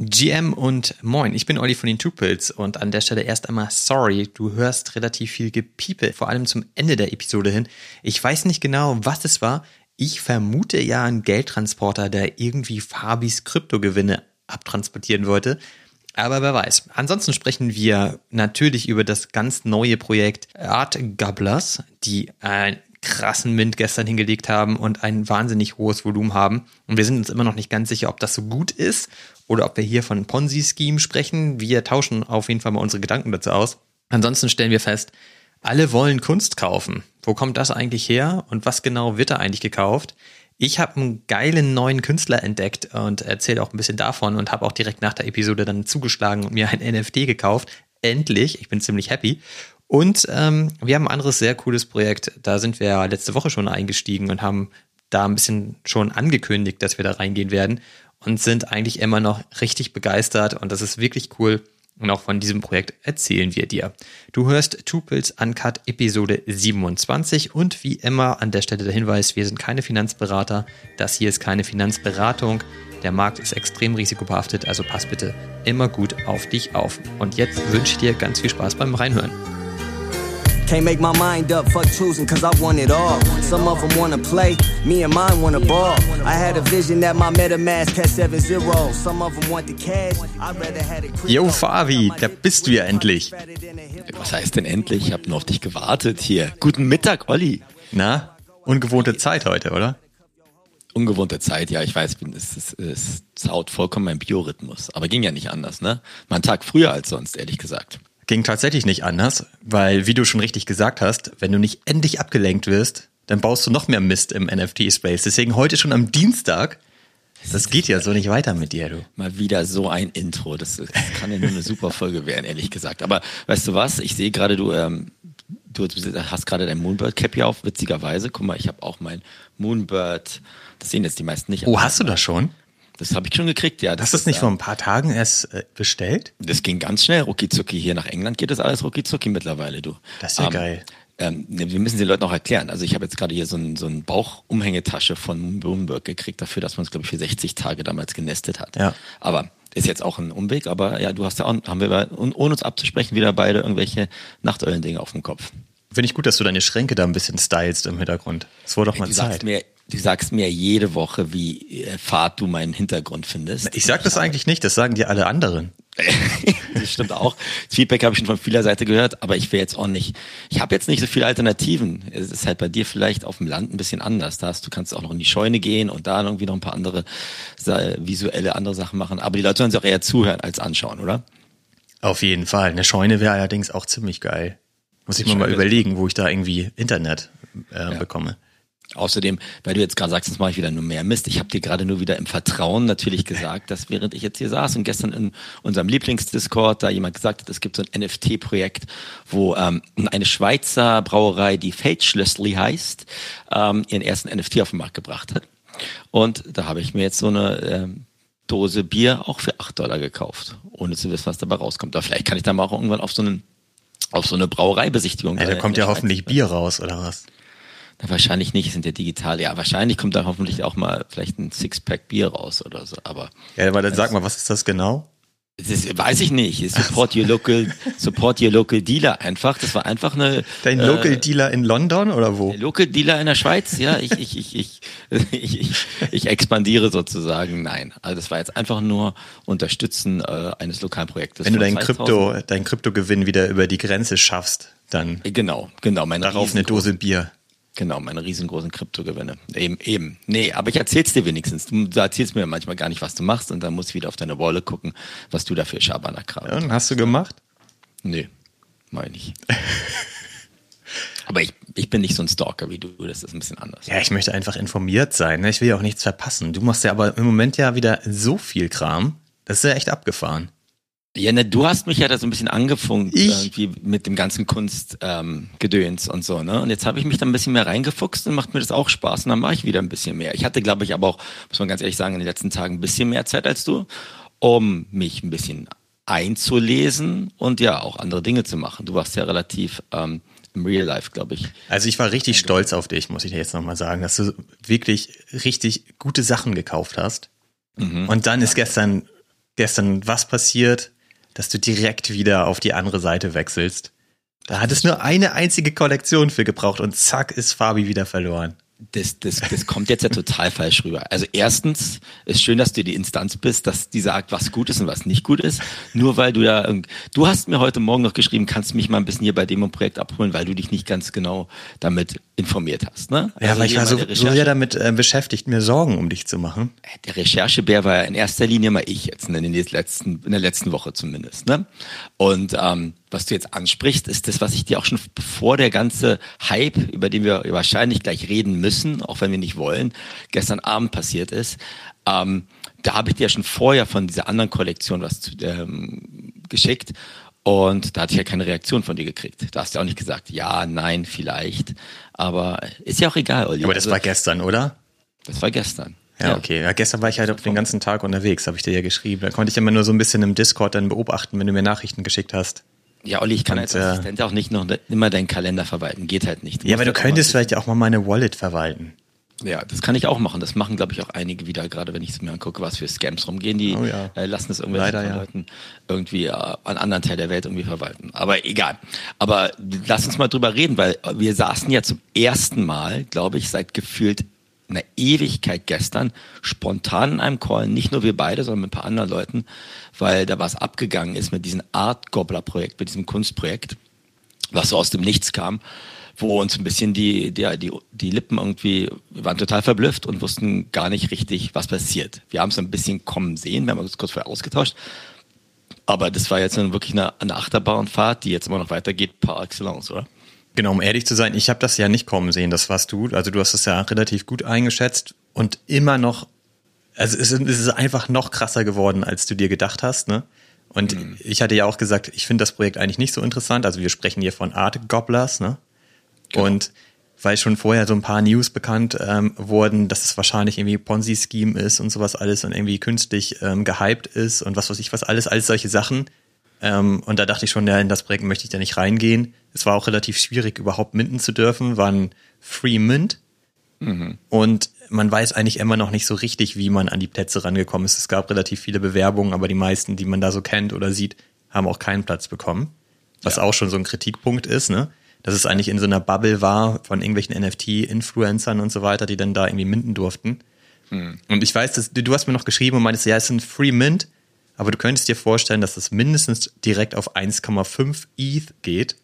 GM und Moin, ich bin Olli von den Tupils und an der Stelle erst einmal sorry, du hörst relativ viel Gepiepe, vor allem zum Ende der Episode hin. Ich weiß nicht genau, was es war. Ich vermute ja einen Geldtransporter, der irgendwie Fabis Kryptogewinne abtransportieren wollte. Aber wer weiß. Ansonsten sprechen wir natürlich über das ganz neue Projekt Art Gobblers, die einen krassen Mint gestern hingelegt haben und ein wahnsinnig hohes Volumen haben. Und wir sind uns immer noch nicht ganz sicher, ob das so gut ist oder ob wir hier von Ponzi-Scheme sprechen. Wir tauschen auf jeden Fall mal unsere Gedanken dazu aus. Ansonsten stellen wir fest, alle wollen Kunst kaufen. Wo kommt das eigentlich her und was genau wird da eigentlich gekauft? Ich habe einen geilen neuen Künstler entdeckt und erzähle auch ein bisschen davon und habe auch direkt nach der Episode dann zugeschlagen und mir ein NFT gekauft. Endlich, ich bin ziemlich happy. Und ähm, wir haben ein anderes sehr cooles Projekt. Da sind wir letzte Woche schon eingestiegen und haben da ein bisschen schon angekündigt, dass wir da reingehen werden und sind eigentlich immer noch richtig begeistert und das ist wirklich cool. Und auch von diesem Projekt erzählen wir dir. Du hörst Tupils Uncut Episode 27 und wie immer an der Stelle der Hinweis, wir sind keine Finanzberater. Das hier ist keine Finanzberatung. Der Markt ist extrem risikobehaftet, also pass bitte immer gut auf dich auf. Und jetzt wünsche ich dir ganz viel Spaß beim Reinhören. Can't make my mind up, fuck choosing, cause I want it all. Some of them wanna play, me and mine wanna ball. I had a vision that my MetaMask had 7 0. Some of them want the cash, I'd rather had it Yo, Fabi, da bist du ja endlich. Was heißt denn endlich? Ich hab nur auf dich gewartet hier. Guten Mittag, Olli. Na, ungewohnte Zeit heute, oder? Ungewohnte Zeit, ja, ich weiß, es, es, es zaut vollkommen mein Biorhythmus. Aber ging ja nicht anders, ne? Mein Tag früher als sonst, ehrlich gesagt. Ging tatsächlich nicht anders, weil, wie du schon richtig gesagt hast, wenn du nicht endlich abgelenkt wirst, dann baust du noch mehr Mist im NFT-Space. Deswegen heute schon am Dienstag. Das geht ja so nicht weiter mit dir, du. Mal wieder so ein Intro. Das, das kann ja nur eine super Folge werden, ehrlich gesagt. Aber weißt du was? Ich sehe gerade, du, ähm, du hast gerade dein Moonbird Cap hier auf, witzigerweise. Guck mal, ich habe auch mein Moonbird. Das sehen jetzt die meisten nicht. Oh, hast du das schon? Das habe ich schon gekriegt, ja. Das Hast du das nicht äh, vor ein paar Tagen erst äh, bestellt? Das ging ganz schnell, rucki zucki. Hier nach England geht das alles rucki zucki mittlerweile, du. Das ist ja ähm, geil. Ähm, ne, wir müssen den Leuten auch erklären. Also ich habe jetzt gerade hier so ein, so ein Bauchumhängetasche von Bloomberg gekriegt dafür, dass man es, glaube ich, für 60 Tage damals genestet hat. Ja. Aber ist jetzt auch ein Umweg, aber ja, du hast ja auch, haben wir, ohne uns abzusprechen, wieder beide irgendwelche Nachteulen-Dinge auf dem Kopf. Finde ich gut, dass du deine Schränke da ein bisschen stylst im Hintergrund. Das wurde doch mal Zeit. Mir, du sagst mir jede Woche, wie äh, fad du meinen Hintergrund findest. Ich sag das eigentlich nicht, das sagen dir alle anderen. das stimmt auch. Das Feedback habe ich schon von vieler Seite gehört, aber ich will jetzt auch nicht. Ich habe jetzt nicht so viele Alternativen. Es ist halt bei dir vielleicht auf dem Land ein bisschen anders. Da hast, du kannst auch noch in die Scheune gehen und da irgendwie noch ein paar andere visuelle andere Sachen machen. Aber die Leute sollen sich auch eher zuhören als anschauen, oder? Auf jeden Fall. Eine Scheune wäre allerdings auch ziemlich geil. Muss ich mir mal überlegen, wo ich da irgendwie Internet äh, ja. bekomme. Außerdem, weil du jetzt gerade sagst, das mache ich wieder nur mehr Mist. Ich habe dir gerade nur wieder im Vertrauen natürlich gesagt, dass während ich jetzt hier saß und gestern in unserem Lieblingsdiscord da jemand gesagt hat, es gibt so ein NFT-Projekt, wo ähm, eine Schweizer Brauerei, die Fate Schlössli heißt, ähm, ihren ersten NFT auf den Markt gebracht hat. Und da habe ich mir jetzt so eine ähm, Dose Bier auch für acht Dollar gekauft, ohne zu wissen, was dabei rauskommt. Aber vielleicht kann ich da mal auch irgendwann auf so einen auf so eine Brauereibesichtigung. Ja, da kommt ja hoffentlich Bier raus, oder was? Na, wahrscheinlich nicht, sind ja digital. Ja, wahrscheinlich kommt da hoffentlich auch mal vielleicht ein Sixpack Bier raus oder so. Aber ja, aber dann sag mal, was ist das genau? Das weiß ich nicht. Support your local, support your local dealer einfach. Das war einfach eine. Dein Local äh, Dealer in London oder wo? Local Dealer in der Schweiz, ja. Ich, ich, ich, ich, ich, ich, ich expandiere sozusagen. Nein. Also das war jetzt einfach nur Unterstützen äh, eines lokalen Projektes. Wenn du deinen Krypto, deinen Kryptogewinn wieder über die Grenze schaffst, dann. Genau, genau. Meine darauf eine Dose Bier. Genau, meine riesengroßen Kryptogewinne. Eben, eben. Nee, aber ich erzähl's dir wenigstens. Du, erzählst mir manchmal gar nicht, was du machst und dann musst du wieder auf deine Wolle gucken, was du da für Schabernack ja, und hast du gemacht? Nee, meine ich. aber ich, ich bin nicht so ein Stalker wie du, das ist ein bisschen anders. Ja, ich möchte einfach informiert sein. Ne? Ich will ja auch nichts verpassen. Du machst ja aber im Moment ja wieder so viel Kram. Das ist ja echt abgefahren. Ja, ne, du hast mich ja da so ein bisschen angefunkt ich? irgendwie mit dem ganzen Kunstgedöns ähm, und so, ne? Und jetzt habe ich mich da ein bisschen mehr reingefuchst und macht mir das auch Spaß und dann mache ich wieder ein bisschen mehr. Ich hatte, glaube ich, aber auch, muss man ganz ehrlich sagen, in den letzten Tagen ein bisschen mehr Zeit als du, um mich ein bisschen einzulesen und ja, auch andere Dinge zu machen. Du warst ja relativ ähm, im Real Life, glaube ich. Also ich war richtig stolz auf dich, muss ich dir jetzt nochmal sagen, dass du wirklich richtig gute Sachen gekauft hast. Mhm. Und dann ist gestern gestern was passiert, dass du direkt wieder auf die andere Seite wechselst? Da hat es nur eine einzige Kollektion für gebraucht und zack ist Fabi wieder verloren das, das, das kommt jetzt ja total falsch rüber. Also erstens ist schön, dass du die Instanz bist, dass die sagt, was gut ist und was nicht gut ist. Nur weil du da, du hast mir heute Morgen noch geschrieben, kannst mich mal ein bisschen hier bei dem Projekt abholen, weil du dich nicht ganz genau damit informiert hast. Ne? Also ja, weil ich war so, so sehr damit äh, beschäftigt, mir Sorgen um dich zu machen. Der Recherchebär war ja in erster Linie mal ich jetzt in, den letzten, in der letzten Woche zumindest. Ne? Und ähm, was du jetzt ansprichst, ist das, was ich dir auch schon bevor der ganze Hype, über den wir wahrscheinlich gleich reden müssen, auch wenn wir nicht wollen, gestern Abend passiert ist. Ähm, da habe ich dir ja schon vorher von dieser anderen Kollektion was zu, ähm, geschickt und da hatte ich ja keine Reaktion von dir gekriegt. Da hast du auch nicht gesagt, ja, nein, vielleicht. Aber ist ja auch egal, Olli. Aber das also, war gestern, oder? Das war gestern. Ja, okay. Ja, gestern war ich halt den ganzen Tag unterwegs, habe ich dir ja geschrieben. Da konnte ich immer nur so ein bisschen im Discord dann beobachten, wenn du mir Nachrichten geschickt hast. Ja, Olli, ich kann und, als äh, Assistent auch nicht noch immer deinen Kalender verwalten. Geht halt nicht. Du ja, aber du könntest vielleicht auch mal meine Wallet verwalten. Ja, das kann ich auch machen. Das machen, glaube ich, auch einige wieder, gerade wenn ich es mir angucke, was für Scams rumgehen. Die oh ja. äh, lassen es irgendwelchen Leider, Leuten irgendwie äh, an anderen Teil der Welt irgendwie verwalten. Aber egal. Aber lass uns mal drüber reden, weil wir saßen ja zum ersten Mal, glaube ich, seit gefühlt einer Ewigkeit gestern spontan in einem Call, nicht nur wir beide, sondern mit ein paar anderen Leuten, weil da was abgegangen ist mit diesem Art Gobbler Projekt, mit diesem Kunstprojekt, was so aus dem Nichts kam, wo uns ein bisschen die, die, die, die Lippen irgendwie, wir waren total verblüfft und wussten gar nicht richtig, was passiert. Wir haben es ein bisschen kommen sehen, wir haben uns kurz vorher ausgetauscht, aber das war jetzt wirklich eine, eine Achterbahnfahrt, die jetzt immer noch weitergeht par excellence, oder? Genau, um ehrlich zu sein, ich habe das ja nicht kommen sehen, das warst du. Also du hast es ja relativ gut eingeschätzt und immer noch, also es ist einfach noch krasser geworden, als du dir gedacht hast, ne? Und mhm. ich hatte ja auch gesagt, ich finde das Projekt eigentlich nicht so interessant. Also wir sprechen hier von Art Gobblers, ne? Genau. Und weil schon vorher so ein paar News bekannt ähm, wurden, dass es wahrscheinlich irgendwie Ponzi-Scheme ist und sowas alles und irgendwie künstlich ähm, gehypt ist und was weiß ich was alles, alles solche Sachen. Ähm, und da dachte ich schon, ja, in das Projekt möchte ich da nicht reingehen. Es war auch relativ schwierig, überhaupt minden zu dürfen, war ein Free Mint. Mhm. Und man weiß eigentlich immer noch nicht so richtig, wie man an die Plätze rangekommen ist. Es gab relativ viele Bewerbungen, aber die meisten, die man da so kennt oder sieht, haben auch keinen Platz bekommen. Was ja. auch schon so ein Kritikpunkt ist, ne? Dass es eigentlich in so einer Bubble war von irgendwelchen NFT-Influencern und so weiter, die dann da irgendwie minden durften. Mhm. Und ich weiß, dass, du hast mir noch geschrieben und meintest, ja, es ist ein Free Mint, aber du könntest dir vorstellen, dass es mindestens direkt auf 1,5 ETH geht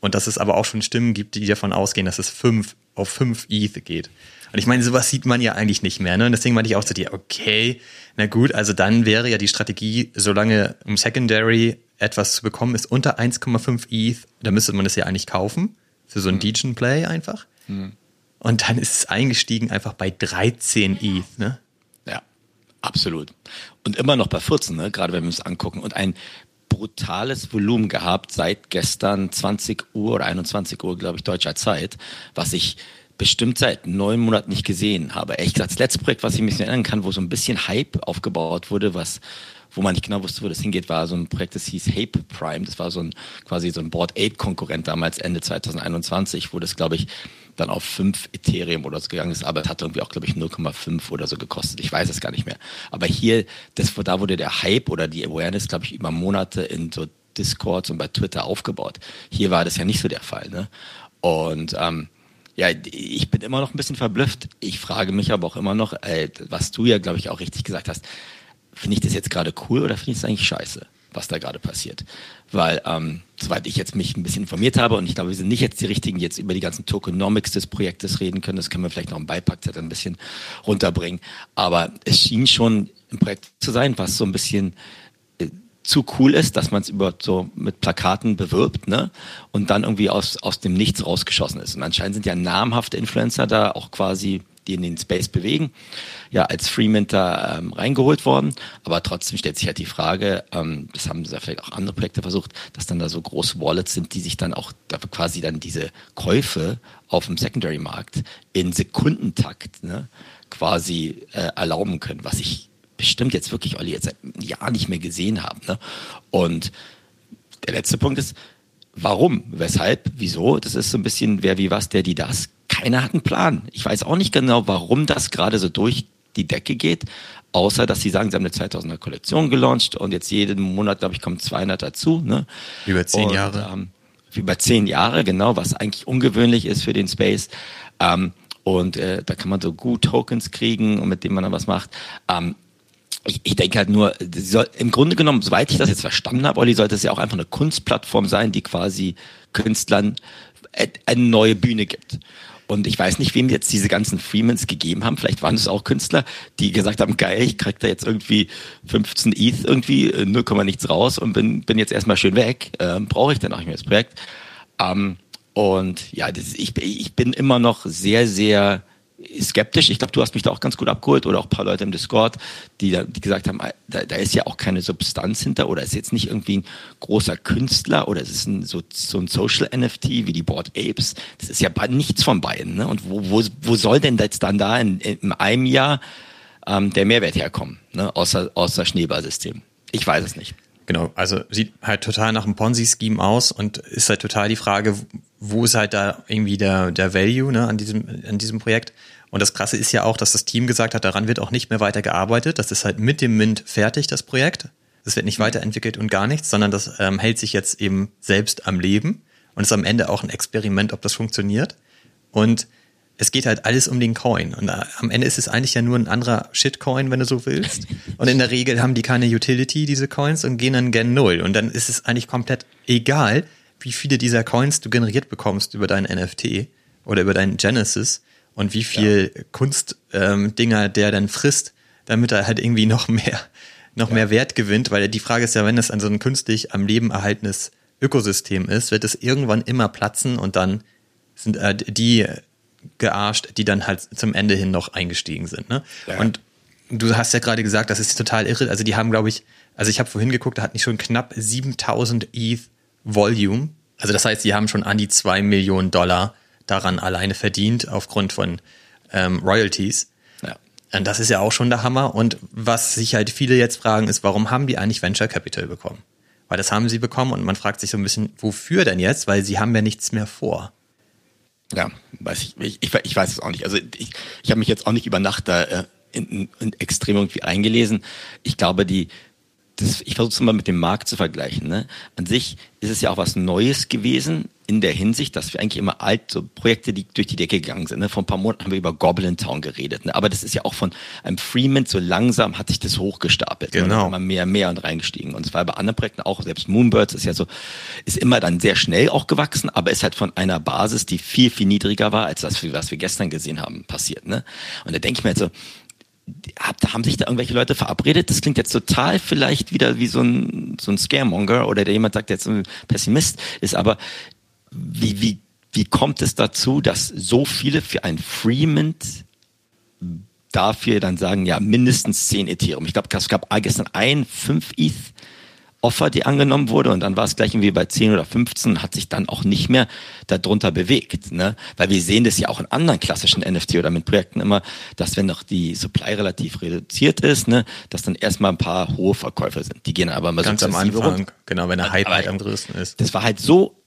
und dass es aber auch schon Stimmen gibt, die davon ausgehen, dass es 5 auf 5 ETH geht. Und ich meine, sowas sieht man ja eigentlich nicht mehr. Ne? Und deswegen meinte ich auch zu dir, okay, na gut, also dann wäre ja die Strategie, solange im Secondary etwas zu bekommen ist unter 1,5 ETH, da müsste man es ja eigentlich kaufen. Für so ein mhm. Degen Play einfach. Mhm. Und dann ist es eingestiegen einfach bei 13 ETH, ne? Absolut. Und immer noch bei 14, ne? gerade wenn wir uns angucken. Und ein brutales Volumen gehabt seit gestern 20 Uhr oder 21 Uhr, glaube ich, deutscher Zeit, was ich bestimmt seit neun Monaten nicht gesehen habe. Echt gesagt, das letzte Projekt, was ich mich erinnern kann, wo so ein bisschen Hype aufgebaut wurde, was wo man nicht genau wusste, wo das hingeht, war so ein Projekt, das hieß Hape Prime. Das war so ein quasi so ein Board 8 Konkurrent damals Ende 2021, wo das glaube ich dann auf 5 Ethereum oder so gegangen ist, aber es hat irgendwie auch, glaube ich, 0,5 oder so gekostet. Ich weiß es gar nicht mehr. Aber hier, das, da wurde der Hype oder die Awareness, glaube ich, über Monate in so Discords und bei Twitter aufgebaut. Hier war das ja nicht so der Fall. Ne? Und ähm, ja, ich bin immer noch ein bisschen verblüfft. Ich frage mich aber auch immer noch, äh, was du ja, glaube ich, auch richtig gesagt hast, finde ich das jetzt gerade cool oder finde ich es eigentlich scheiße? Was da gerade passiert. Weil, ähm, soweit ich jetzt mich ein bisschen informiert habe, und ich glaube, wir sind nicht jetzt die Richtigen, jetzt über die ganzen Tokenomics des Projektes reden können, das können wir vielleicht noch im Beipackzettel ein bisschen runterbringen. Aber es schien schon ein Projekt zu sein, was so ein bisschen äh, zu cool ist, dass man es über so mit Plakaten bewirbt, ne? Und dann irgendwie aus, aus dem Nichts rausgeschossen ist. Und anscheinend sind ja namhafte Influencer da auch quasi die in den Space bewegen, ja als Freeminter ähm, reingeholt worden. Aber trotzdem stellt sich halt die Frage, ähm, das haben ja vielleicht auch andere Projekte versucht, dass dann da so große Wallets sind, die sich dann auch da quasi dann diese Käufe auf dem Secondary-Markt in Sekundentakt ne, quasi äh, erlauben können, was ich bestimmt jetzt wirklich, Olli, jetzt seit einem Jahr nicht mehr gesehen habe. Ne? Und der letzte Punkt ist, warum, weshalb, wieso? Das ist so ein bisschen wer wie was, der die das keiner hat einen Plan. Ich weiß auch nicht genau, warum das gerade so durch die Decke geht, außer dass sie sagen, sie haben eine 2000er Kollektion gelauncht und jetzt jeden Monat, glaube ich, kommen 200 dazu. Ne? Über zehn und, Jahre. Ähm, über zehn Jahre, genau, was eigentlich ungewöhnlich ist für den Space. Ähm, und äh, da kann man so gut Tokens kriegen und mit denen man dann was macht. Ähm, ich, ich denke halt nur, soll, im Grunde genommen, soweit ich das jetzt verstanden habe, Olli, sollte es ja auch einfach eine Kunstplattform sein, die quasi Künstlern eine neue Bühne gibt. Und ich weiß nicht, wem jetzt diese ganzen Freemans gegeben haben. Vielleicht waren es auch Künstler, die gesagt haben, geil, ich krieg da jetzt irgendwie 15 ETH irgendwie, 0, äh, nichts raus und bin, bin jetzt erstmal schön weg. Ähm, Brauche ich dann auch nicht mehr das Projekt. Ähm, und ja, das, ich, ich bin immer noch sehr, sehr skeptisch. Ich glaube, du hast mich da auch ganz gut abgeholt oder auch ein paar Leute im Discord, die, da, die gesagt haben, da, da ist ja auch keine Substanz hinter oder ist jetzt nicht irgendwie ein großer Künstler oder es ist ein, so, so ein Social NFT wie die Board Apes. Das ist ja nichts von beiden. Ne? Und wo, wo, wo soll denn jetzt dann da in, in einem Jahr ähm, der Mehrwert herkommen, ne? außer, außer Schneeballsystem? Ich weiß es nicht. Genau, also sieht halt total nach einem Ponzi-Scheme aus und ist halt total die Frage, wo ist halt da irgendwie der, der Value ne, an, diesem, an diesem Projekt. Und das Krasse ist ja auch, dass das Team gesagt hat, daran wird auch nicht mehr weiter gearbeitet. Das ist halt mit dem Mint fertig, das Projekt. Das wird nicht mhm. weiterentwickelt und gar nichts, sondern das ähm, hält sich jetzt eben selbst am Leben und ist am Ende auch ein Experiment, ob das funktioniert. Und es geht halt alles um den Coin. Und äh, am Ende ist es eigentlich ja nur ein anderer Shitcoin, wenn du so willst. Und in der Regel haben die keine Utility, diese Coins, und gehen dann gen Null. Und dann ist es eigentlich komplett egal, wie viele dieser Coins du generiert bekommst über deinen NFT oder über deinen Genesis und wie viel ja. Kunstdinger ähm, der dann frisst, damit er halt irgendwie noch mehr, noch ja. mehr Wert gewinnt. Weil die Frage ist ja, wenn es an so ein künstlich am Leben erhaltenes Ökosystem ist, wird es irgendwann immer platzen und dann sind äh, die gearscht, die dann halt zum Ende hin noch eingestiegen sind. Ne? Ja. Und du hast ja gerade gesagt, das ist total irre. Also die haben, glaube ich, also ich habe vorhin geguckt, da hatten die schon knapp 7000 ETH Volume. Also das heißt, die haben schon an die zwei Millionen Dollar daran alleine verdient aufgrund von ähm, Royalties. Ja. Und das ist ja auch schon der Hammer. Und was sich halt viele jetzt fragen, ist, warum haben die eigentlich Venture Capital bekommen? Weil das haben sie bekommen und man fragt sich so ein bisschen, wofür denn jetzt? Weil sie haben ja nichts mehr vor. Ja, weiß ich, ich, ich, ich weiß es auch nicht. Also ich, ich habe mich jetzt auch nicht über Nacht da äh, in, in extrem irgendwie eingelesen. Ich glaube, die, das, ich versuche es mal mit dem Markt zu vergleichen. Ne? An sich ist es ja auch was Neues gewesen in der Hinsicht, dass wir eigentlich immer alt, so Projekte, die durch die Decke gegangen sind. Ne? Vor ein paar Monaten haben wir über Goblin Town geredet. Ne? Aber das ist ja auch von einem Freeman so langsam hat sich das hochgestapelt. Ne? Genau. Immer mehr, mehr und reingestiegen. Und zwar bei anderen Projekten auch, selbst Moonbirds ist ja so, ist immer dann sehr schnell auch gewachsen, aber ist halt von einer Basis, die viel, viel niedriger war, als das, was wir gestern gesehen haben, passiert. Ne? Und da denke ich mir jetzt so, haben sich da irgendwelche Leute verabredet? Das klingt jetzt total vielleicht wieder wie so ein, so ein Scaremonger oder der jemand sagt, der jetzt ein Pessimist ist, aber wie, wie, wie kommt es dazu, dass so viele für ein Freemint dafür dann sagen, ja, mindestens 10 Ethereum. Ich glaube, es gab gestern ein 5 ETH Offer, die angenommen wurde und dann war es gleich irgendwie bei 10 oder 15, hat sich dann auch nicht mehr darunter bewegt. Ne? Weil wir sehen das ja auch in anderen klassischen NFT oder mit Projekten immer, dass wenn noch die Supply relativ reduziert ist, ne, dass dann erstmal ein paar hohe Verkäufe sind. Die gehen aber immer Ganz am Anfang, rum. genau, wenn der Hype halt am größten ist. Das war halt so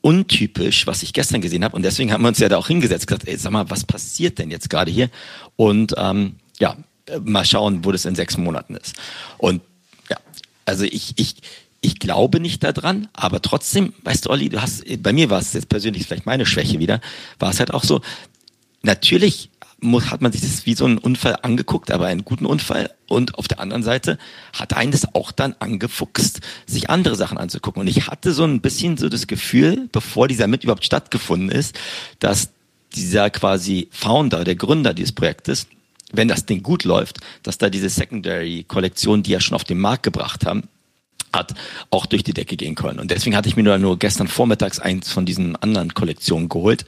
untypisch, was ich gestern gesehen habe. Und deswegen haben wir uns ja da auch hingesetzt, gesagt, ey, sag mal, was passiert denn jetzt gerade hier? Und ähm, ja, mal schauen, wo das in sechs Monaten ist. Und ja, also ich, ich, ich glaube nicht daran, aber trotzdem, weißt du, Olli, du hast, bei mir war es jetzt persönlich vielleicht meine Schwäche wieder, war es halt auch so, natürlich muss, hat man sich das wie so einen Unfall angeguckt, aber einen guten Unfall. Und auf der anderen Seite hat einen das auch dann angefuchst, sich andere Sachen anzugucken. Und ich hatte so ein bisschen so das Gefühl, bevor dieser mit überhaupt stattgefunden ist, dass dieser quasi Founder, der Gründer dieses Projektes, wenn das Ding gut läuft, dass da diese Secondary-Kollektion, die er schon auf den Markt gebracht haben, hat auch durch die Decke gehen können. Und deswegen hatte ich mir nur gestern vormittags eins von diesen anderen Kollektionen geholt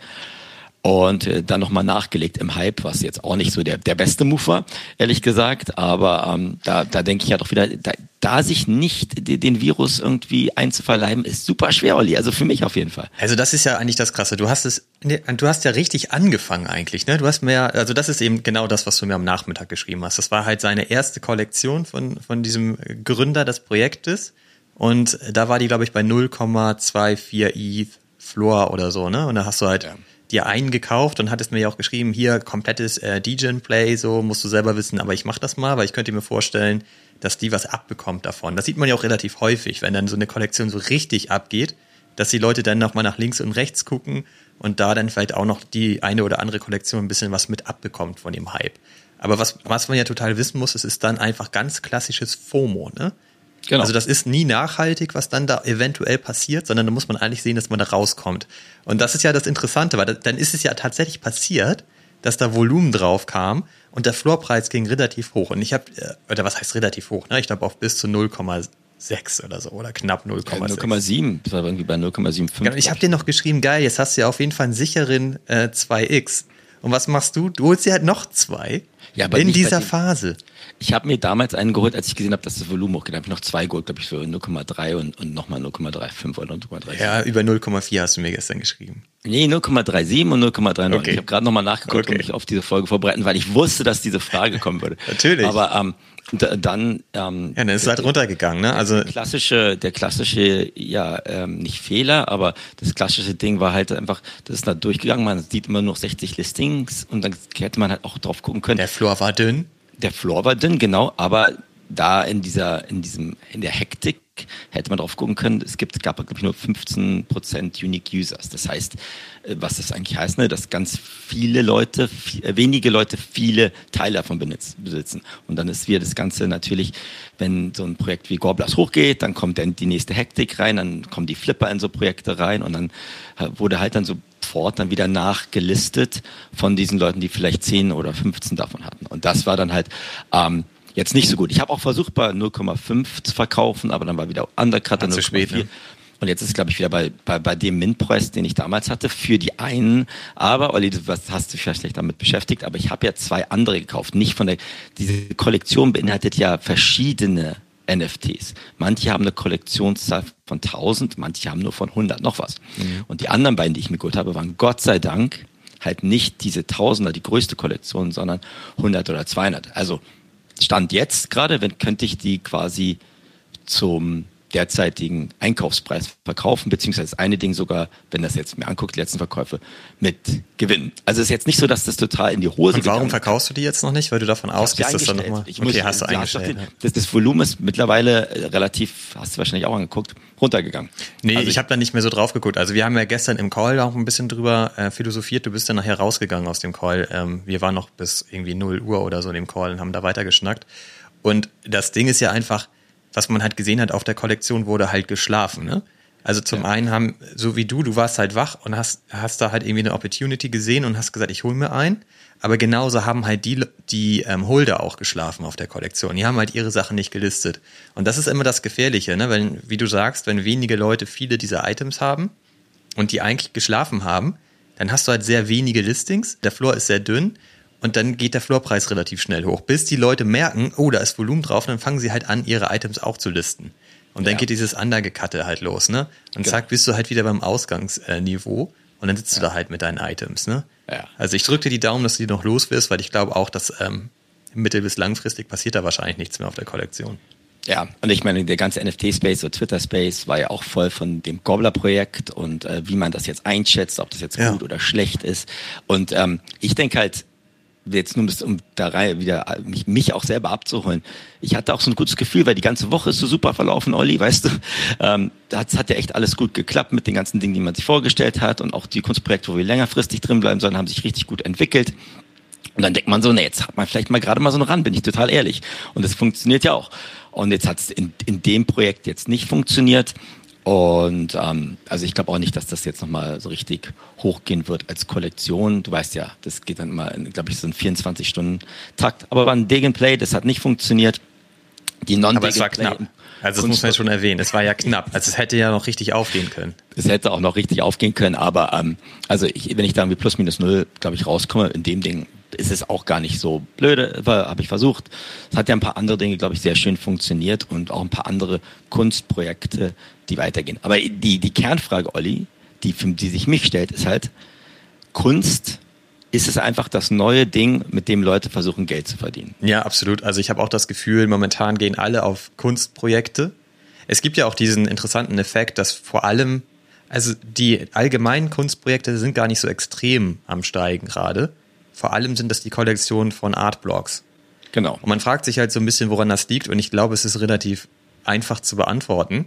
und äh, dann nochmal nachgelegt im Hype, was jetzt auch nicht so der, der beste Move war, ehrlich gesagt. Aber ähm, da, da denke ich ja doch wieder, da, da sich nicht den Virus irgendwie einzuverleiben, ist super schwer, Olli. Also für mich auf jeden Fall. Also das ist ja eigentlich das Krasse. Du hast es, du hast ja richtig angefangen eigentlich, ne? Du hast mir, also das ist eben genau das, was du mir am Nachmittag geschrieben hast. Das war halt seine erste Kollektion von, von diesem Gründer des Projektes. Und da war die, glaube ich, bei 0,24 ETH Floor oder so, ne? Und da hast du halt ja dir einen gekauft und hattest mir ja auch geschrieben, hier komplettes äh, DJ-Play, so musst du selber wissen, aber ich mach das mal, weil ich könnte mir vorstellen, dass die was abbekommt davon. Das sieht man ja auch relativ häufig, wenn dann so eine Kollektion so richtig abgeht, dass die Leute dann nochmal nach links und rechts gucken und da dann vielleicht auch noch die eine oder andere Kollektion ein bisschen was mit abbekommt von dem Hype. Aber was, was man ja total wissen muss, es ist dann einfach ganz klassisches FOMO, ne? Genau. Also das ist nie nachhaltig, was dann da eventuell passiert, sondern da muss man eigentlich sehen, dass man da rauskommt. Und das ist ja das Interessante, weil dann ist es ja tatsächlich passiert, dass da Volumen drauf kam und der Floorpreis ging relativ hoch. Und ich habe, äh, oder was heißt relativ hoch? Ne? Ich glaube auf bis zu 0,6 oder so oder knapp 0,6. Ja, 0,7, das war irgendwie bei 0,75. Genau, ich habe dir noch geschrieben, geil, jetzt hast du ja auf jeden Fall einen sicheren äh, 2x. Und was machst du? Du holst dir halt noch zwei. Ja, aber in dieser Phase. Ich habe mir damals einen geholt, als ich gesehen habe, dass das Volumen hochgeht. habe ich noch zwei geholt, glaube ich, für 0,3 und, und nochmal 0,35 oder 0,3. Ja, über 0,4 hast du mir gestern geschrieben. Nee, 0,37 und 0,39. Okay. Ich habe gerade nochmal nachgeguckt, okay. um mich auf diese Folge vorbereiten, weil ich wusste, dass diese Frage kommen würde. Natürlich. Aber ähm, dann ähm, ja, dann ist es halt runtergegangen, ne? Also der klassische, der klassische, ja ähm, nicht Fehler, aber das klassische Ding war halt einfach, das ist da durchgegangen. Man sieht immer noch 60 Listings und dann hätte man halt auch drauf gucken können. Der Floor war dünn. Der Floor war dünn, genau, aber da in dieser, in diesem, in der Hektik hätte man drauf gucken können, es gibt, gab, glaube ich, nur 15% Unique Users. Das heißt, äh, was das eigentlich heißt, ne, dass ganz viele Leute, viel, äh, wenige Leute viele Teile davon besitzen. Und dann ist wieder das Ganze natürlich, wenn so ein Projekt wie Gorblast hochgeht, dann kommt dann die nächste Hektik rein, dann kommen die Flipper in so Projekte rein und dann äh, wurde halt dann sofort dann wieder nachgelistet von diesen Leuten, die vielleicht 10 oder 15 davon hatten. Und das war dann halt, ähm, jetzt nicht so gut. Ich habe auch versucht, bei 0,5 zu verkaufen, aber dann war wieder Undercut dann 0,4. Ne? Und jetzt ist glaube ich, wieder bei, bei, bei dem Mint-Preis, den ich damals hatte, für die einen. Aber, Olli, du hast dich vielleicht damit beschäftigt, aber ich habe ja zwei andere gekauft. Nicht von der, diese Kollektion beinhaltet ja verschiedene NFTs. Manche haben eine Kollektionszahl von 1000, manche haben nur von 100 noch was. Mhm. Und die anderen beiden, die ich mir geholt habe, waren Gott sei Dank halt nicht diese Tausender, die größte Kollektion, sondern 100 oder 200. Also Stand jetzt gerade, wenn könnte ich die quasi zum derzeitigen Einkaufspreis verkaufen, beziehungsweise das eine Ding sogar, wenn das jetzt mir anguckt, die letzten Verkäufe, mit Gewinn. Also es ist jetzt nicht so, dass das total in die Hose geht. Und warum verkaufst du die jetzt noch nicht? Weil du davon ausgehst, dass dann nochmal... Ich okay, muss, hast du eingestellt. Das, das Volumen ist mittlerweile relativ, hast du wahrscheinlich auch angeguckt, runtergegangen. Nee, also ich habe da nicht mehr so drauf geguckt. Also wir haben ja gestern im Call auch ein bisschen drüber äh, philosophiert. Du bist dann nachher rausgegangen aus dem Call. Ähm, wir waren noch bis irgendwie 0 Uhr oder so in dem Call und haben da weiter geschnackt. Und das Ding ist ja einfach was man halt gesehen hat auf der Kollektion, wurde halt geschlafen. Ne? Also zum ja. einen haben, so wie du, du warst halt wach und hast, hast da halt irgendwie eine Opportunity gesehen und hast gesagt, ich hol mir ein. Aber genauso haben halt die, die ähm, Holder auch geschlafen auf der Kollektion. Die haben halt ihre Sachen nicht gelistet. Und das ist immer das Gefährliche, ne? Wenn, wie du sagst, wenn wenige Leute viele dieser Items haben und die eigentlich geschlafen haben, dann hast du halt sehr wenige Listings. Der Floor ist sehr dünn und dann geht der Floorpreis relativ schnell hoch, bis die Leute merken, oh, da ist Volumen drauf, und dann fangen sie halt an, ihre Items auch zu listen. Und dann ja. geht dieses Undergekatte halt los, ne? Und genau. zack, bist du halt wieder beim Ausgangsniveau und dann sitzt ja. du da halt mit deinen Items, ne? Ja. Also ich drücke dir die Daumen, dass du die noch los wirst, weil ich glaube auch, dass ähm, mittel- bis langfristig passiert da wahrscheinlich nichts mehr auf der Kollektion. Ja, und ich meine, der ganze NFT-Space oder Twitter-Space war ja auch voll von dem Gobbler-Projekt und äh, wie man das jetzt einschätzt, ob das jetzt ja. gut oder schlecht ist. Und ähm, ich denke halt, jetzt nur um da wieder mich, mich auch selber abzuholen. Ich hatte auch so ein gutes Gefühl, weil die ganze Woche ist so super verlaufen, Olli, weißt du. Ähm, das hat ja echt alles gut geklappt mit den ganzen Dingen, die man sich vorgestellt hat und auch die Kunstprojekte, wo wir längerfristig drin bleiben sollen, haben sich richtig gut entwickelt. Und dann denkt man so, nee, jetzt hat man vielleicht mal gerade mal so einen Rand, bin ich total ehrlich. Und das funktioniert ja auch. Und jetzt hat es in, in dem Projekt jetzt nicht funktioniert. Und ähm, also ich glaube auch nicht, dass das jetzt nochmal so richtig hochgehen wird als Kollektion. Du weißt ja, das geht dann immer, glaube ich, so ein 24-Stunden-Takt. Aber war ein Degenplay, das hat nicht funktioniert. Die non Aber es war knapp. Also das muss man schon erwähnen. Es war ja knapp. Also es hätte ja noch richtig aufgehen können. Es hätte auch noch richtig aufgehen können. Aber ähm, also ich, wenn ich da irgendwie plus minus null, glaube ich, rauskomme in dem Ding, ist es auch gar nicht so blöde, habe ich versucht. Es hat ja ein paar andere Dinge, glaube ich, sehr schön funktioniert und auch ein paar andere Kunstprojekte, die weitergehen. Aber die, die Kernfrage, Olli, die, die sich mich stellt, ist halt, Kunst ist es einfach das neue Ding, mit dem Leute versuchen, Geld zu verdienen. Ja, absolut. Also ich habe auch das Gefühl, momentan gehen alle auf Kunstprojekte. Es gibt ja auch diesen interessanten Effekt, dass vor allem Also die allgemeinen Kunstprojekte sind gar nicht so extrem am Steigen gerade. Vor allem sind das die Kollektionen von Artblocks. Genau. Und man fragt sich halt so ein bisschen, woran das liegt. Und ich glaube, es ist relativ einfach zu beantworten.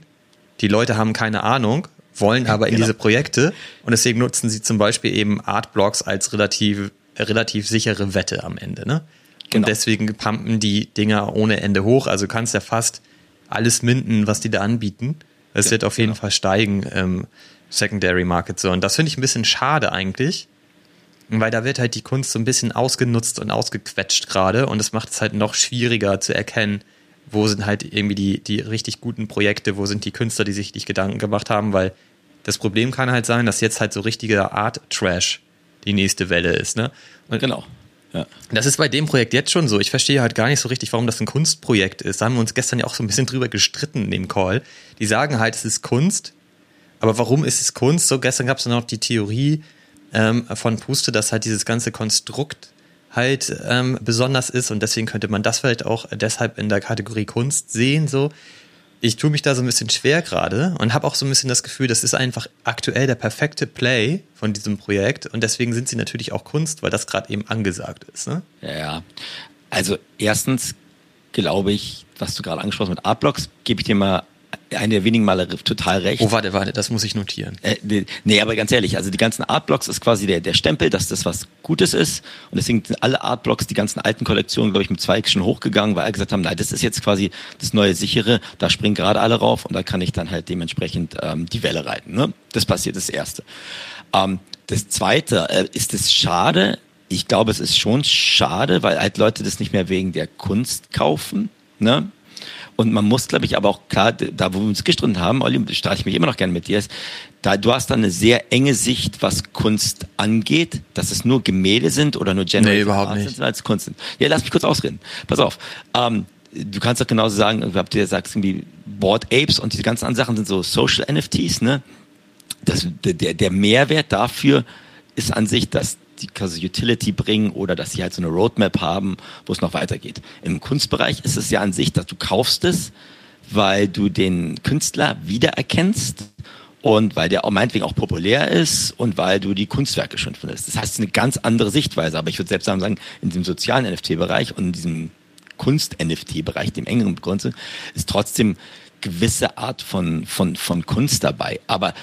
Die Leute haben keine Ahnung, wollen aber in Genau. diese Projekte und deswegen nutzen sie zum Beispiel eben Artblocks als relativ, relativ sichere Wette am Ende. Ne? Und Genau. deswegen pumpen die Dinger ohne Ende hoch. Also du kannst ja fast alles minden, was die da anbieten. Es Ja, wird auf jeden genau. Fall steigen im Secondary Market so. Und das finde ich ein bisschen schade eigentlich. Weil da wird halt die Kunst so ein bisschen ausgenutzt und ausgequetscht gerade und es macht es halt noch schwieriger zu erkennen, wo sind halt irgendwie die, die richtig guten Projekte, wo sind die Künstler, die sich nicht Gedanken gemacht haben, weil das Problem kann halt sein, dass jetzt halt so richtiger Art-Trash die nächste Welle ist, ne? Und Genau. Ja. das ist bei dem Projekt jetzt schon so. Ich verstehe halt gar nicht so richtig, warum das ein Kunstprojekt ist. Da haben wir uns gestern ja auch so ein bisschen drüber gestritten in dem Call. Die sagen halt, es ist Kunst, aber warum ist es Kunst? So, gestern gab es noch die Theorie ähm, von Puste, dass halt dieses ganze Konstrukt halt ähm, besonders ist und deswegen könnte man das vielleicht auch deshalb in der Kategorie Kunst sehen. So, ich tue mich da so ein bisschen schwer gerade und habe auch so ein bisschen das Gefühl, das ist einfach aktuell der perfekte Play von diesem Projekt und deswegen sind sie natürlich auch Kunst, weil das gerade eben angesagt ist. Ne? Ja. Also erstens glaube ich, was du gerade angesprochen hast mit Artblocks, gebe ich dir mal eine der wenigen Male total recht. Oh, warte, warte, das muss ich notieren. Äh, nee, aber ganz ehrlich, also die ganzen Artblocks ist quasi der, der Stempel, dass das was Gutes ist. Und deswegen sind alle Artblocks, die ganzen alten Kollektionen, glaube ich, mit zwei schon hochgegangen, weil alle gesagt haben, nein, das ist jetzt quasi das neue sichere, da springen gerade alle rauf und da kann ich dann halt dementsprechend ähm, die Welle reiten. Ne? Das passiert das Erste. Ähm, das Zweite, äh, ist es schade? Ich glaube, es ist schon schade, weil halt Leute das nicht mehr wegen der Kunst kaufen. Ne? Und man muss, glaube ich, aber auch klar, da wo wir uns gestritten haben, Olli, da streite ich mich immer noch gerne mit dir, ist, da du hast dann eine sehr enge Sicht, was Kunst angeht, dass es nur Gemälde sind oder nur Generative Nee, überhaupt nicht. als Kunst sind. Ja, lass mich kurz ausreden. Pass auf. Ähm, du kannst doch genauso sagen, habt ihr sagst irgendwie Board Apes und diese ganzen anderen Sachen sind so Social NFTs, ne? Das, der, der Mehrwert dafür ist an sich, dass die quasi Utility bringen oder dass sie halt so eine Roadmap haben, wo es noch weitergeht. Im Kunstbereich ist es ja an sich, dass du kaufst es, weil du den Künstler wiedererkennst und weil der auch meinetwegen auch populär ist und weil du die Kunstwerke schön findest. Das heißt, eine ganz andere Sichtweise, aber ich würde selbst sagen, in diesem sozialen NFT-Bereich und in diesem Kunst-NFT-Bereich, dem engeren Grund, ist trotzdem gewisse Art von, von, von Kunst dabei. Aber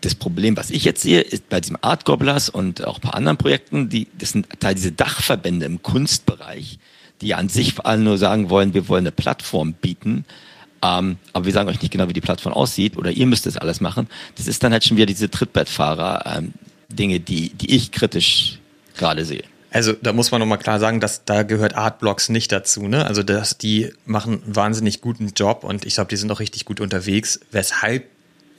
das Problem, was ich jetzt sehe, ist bei diesem Art Gobblers und auch ein paar anderen Projekten, die, das sind Teil diese Dachverbände im Kunstbereich, die ja an sich vor allem nur sagen wollen, wir wollen eine Plattform bieten, ähm, aber wir sagen euch nicht genau, wie die Plattform aussieht oder ihr müsst das alles machen. Das ist dann halt schon wieder diese Trittbettfahrer ähm, Dinge, die, die ich kritisch gerade sehe. Also da muss man nochmal klar sagen, dass da gehört Artblocks nicht dazu. Ne? Also dass die machen einen wahnsinnig guten Job und ich glaube, die sind auch richtig gut unterwegs, weshalb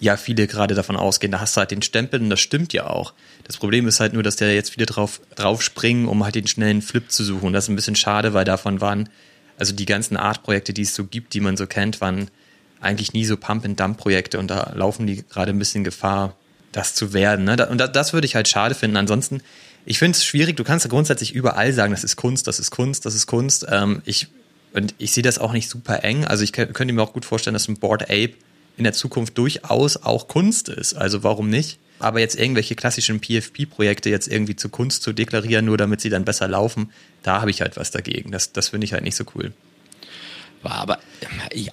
ja viele gerade davon ausgehen, da hast du halt den Stempel und das stimmt ja auch. Das Problem ist halt nur, dass der jetzt viele drauf, drauf springen, um halt den schnellen Flip zu suchen. Das ist ein bisschen schade, weil davon waren, also die ganzen Art-Projekte, die es so gibt, die man so kennt, waren eigentlich nie so Pump-and-Dump-Projekte und da laufen die gerade ein bisschen Gefahr, das zu werden. Ne? Und das, das würde ich halt schade finden. Ansonsten, ich finde es schwierig, du kannst ja grundsätzlich überall sagen, das ist Kunst, das ist Kunst, das ist Kunst. Ähm, ich, und ich sehe das auch nicht super eng. Also ich kö- könnte mir auch gut vorstellen, dass ein Board Ape in der Zukunft durchaus auch Kunst ist. Also warum nicht? Aber jetzt irgendwelche klassischen PFP-Projekte jetzt irgendwie zu Kunst zu deklarieren, nur damit sie dann besser laufen, da habe ich halt was dagegen. Das, das finde ich halt nicht so cool. Aber,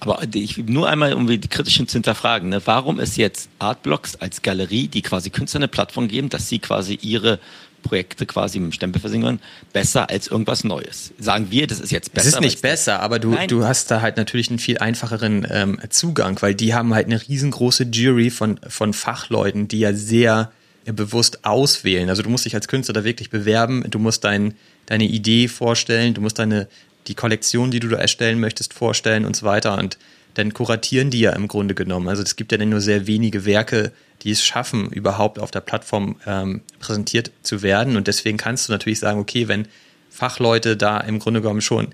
aber ich nur einmal, um die kritischen zu hinterfragen, ne? warum ist jetzt Artblocks als Galerie, die quasi Künstler eine Plattform geben, dass sie quasi ihre Projekte quasi mit dem Stempel versingen, besser als irgendwas Neues? Sagen wir, das ist jetzt Es besser. ist nicht besser, aber du, Nein. du hast da halt natürlich einen viel einfacheren ähm, Zugang, weil die haben halt eine riesengroße Jury von, von Fachleuten, die ja sehr äh, bewusst auswählen. Also du musst dich als Künstler da wirklich bewerben, du musst dein, deine Idee vorstellen, du musst deine, die Kollektion, die du da erstellen möchtest, vorstellen und so weiter. Und dann kuratieren die ja im Grunde genommen. Also es gibt ja nur sehr wenige Werke, die es schaffen, überhaupt auf der Plattform ähm, präsentiert zu werden. Und deswegen kannst du natürlich sagen, okay, wenn Fachleute da im Grunde genommen schon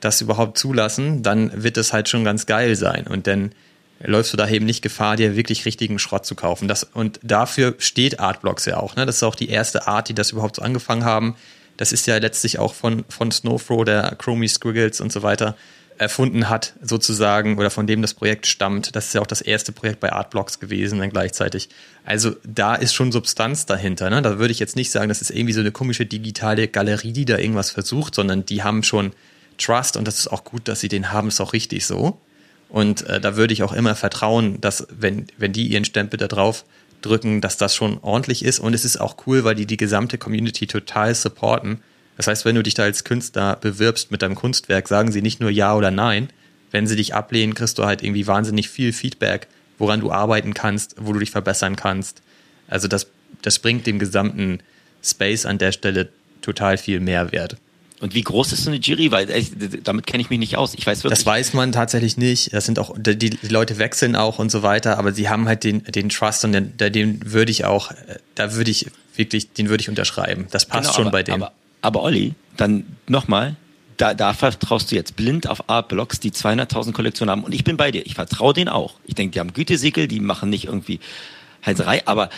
das überhaupt zulassen, dann wird es halt schon ganz geil sein. Und dann läufst du da eben nicht Gefahr, dir wirklich richtigen Schrott zu kaufen. Das, und dafür steht Artblocks ja auch. Ne? Das ist auch die erste Art, die das überhaupt so angefangen haben. Das ist ja letztlich auch von, von Snowfro, der Chromie Squiggles und so weiter, erfunden hat, sozusagen, oder von dem das Projekt stammt. Das ist ja auch das erste Projekt bei Artblocks gewesen, dann gleichzeitig. Also da ist schon Substanz dahinter. Ne? Da würde ich jetzt nicht sagen, das ist irgendwie so eine komische digitale Galerie, die da irgendwas versucht, sondern die haben schon Trust und das ist auch gut, dass sie den haben, ist auch richtig so. Und äh, da würde ich auch immer vertrauen, dass wenn, wenn die ihren Stempel da drauf drücken, dass das schon ordentlich ist. Und es ist auch cool, weil die die gesamte Community total supporten. Das heißt, wenn du dich da als Künstler bewirbst mit deinem Kunstwerk, sagen sie nicht nur Ja oder Nein. Wenn sie dich ablehnen, kriegst du halt irgendwie wahnsinnig viel Feedback, woran du arbeiten kannst, wo du dich verbessern kannst. Also das, das bringt dem gesamten Space an der Stelle total viel Mehrwert. Und wie groß ist so eine Jury? Weil ich, damit kenne ich mich nicht aus. Ich weiß wirklich. Das weiß man tatsächlich nicht. Das sind auch die, die, Leute wechseln auch und so weiter, aber sie haben halt den, den Trust und den, den würde ich auch, da würde ich wirklich, den würde ich unterschreiben. Das passt genau, schon aber, bei dem. Aber, aber Olli, dann nochmal, da, da vertraust du jetzt blind auf Art-Blocks, die 200.000 Kollektionen haben. Und ich bin bei dir. Ich vertraue denen auch. Ich denke, die haben Gütesiegel, die machen nicht irgendwie Heiserei, aber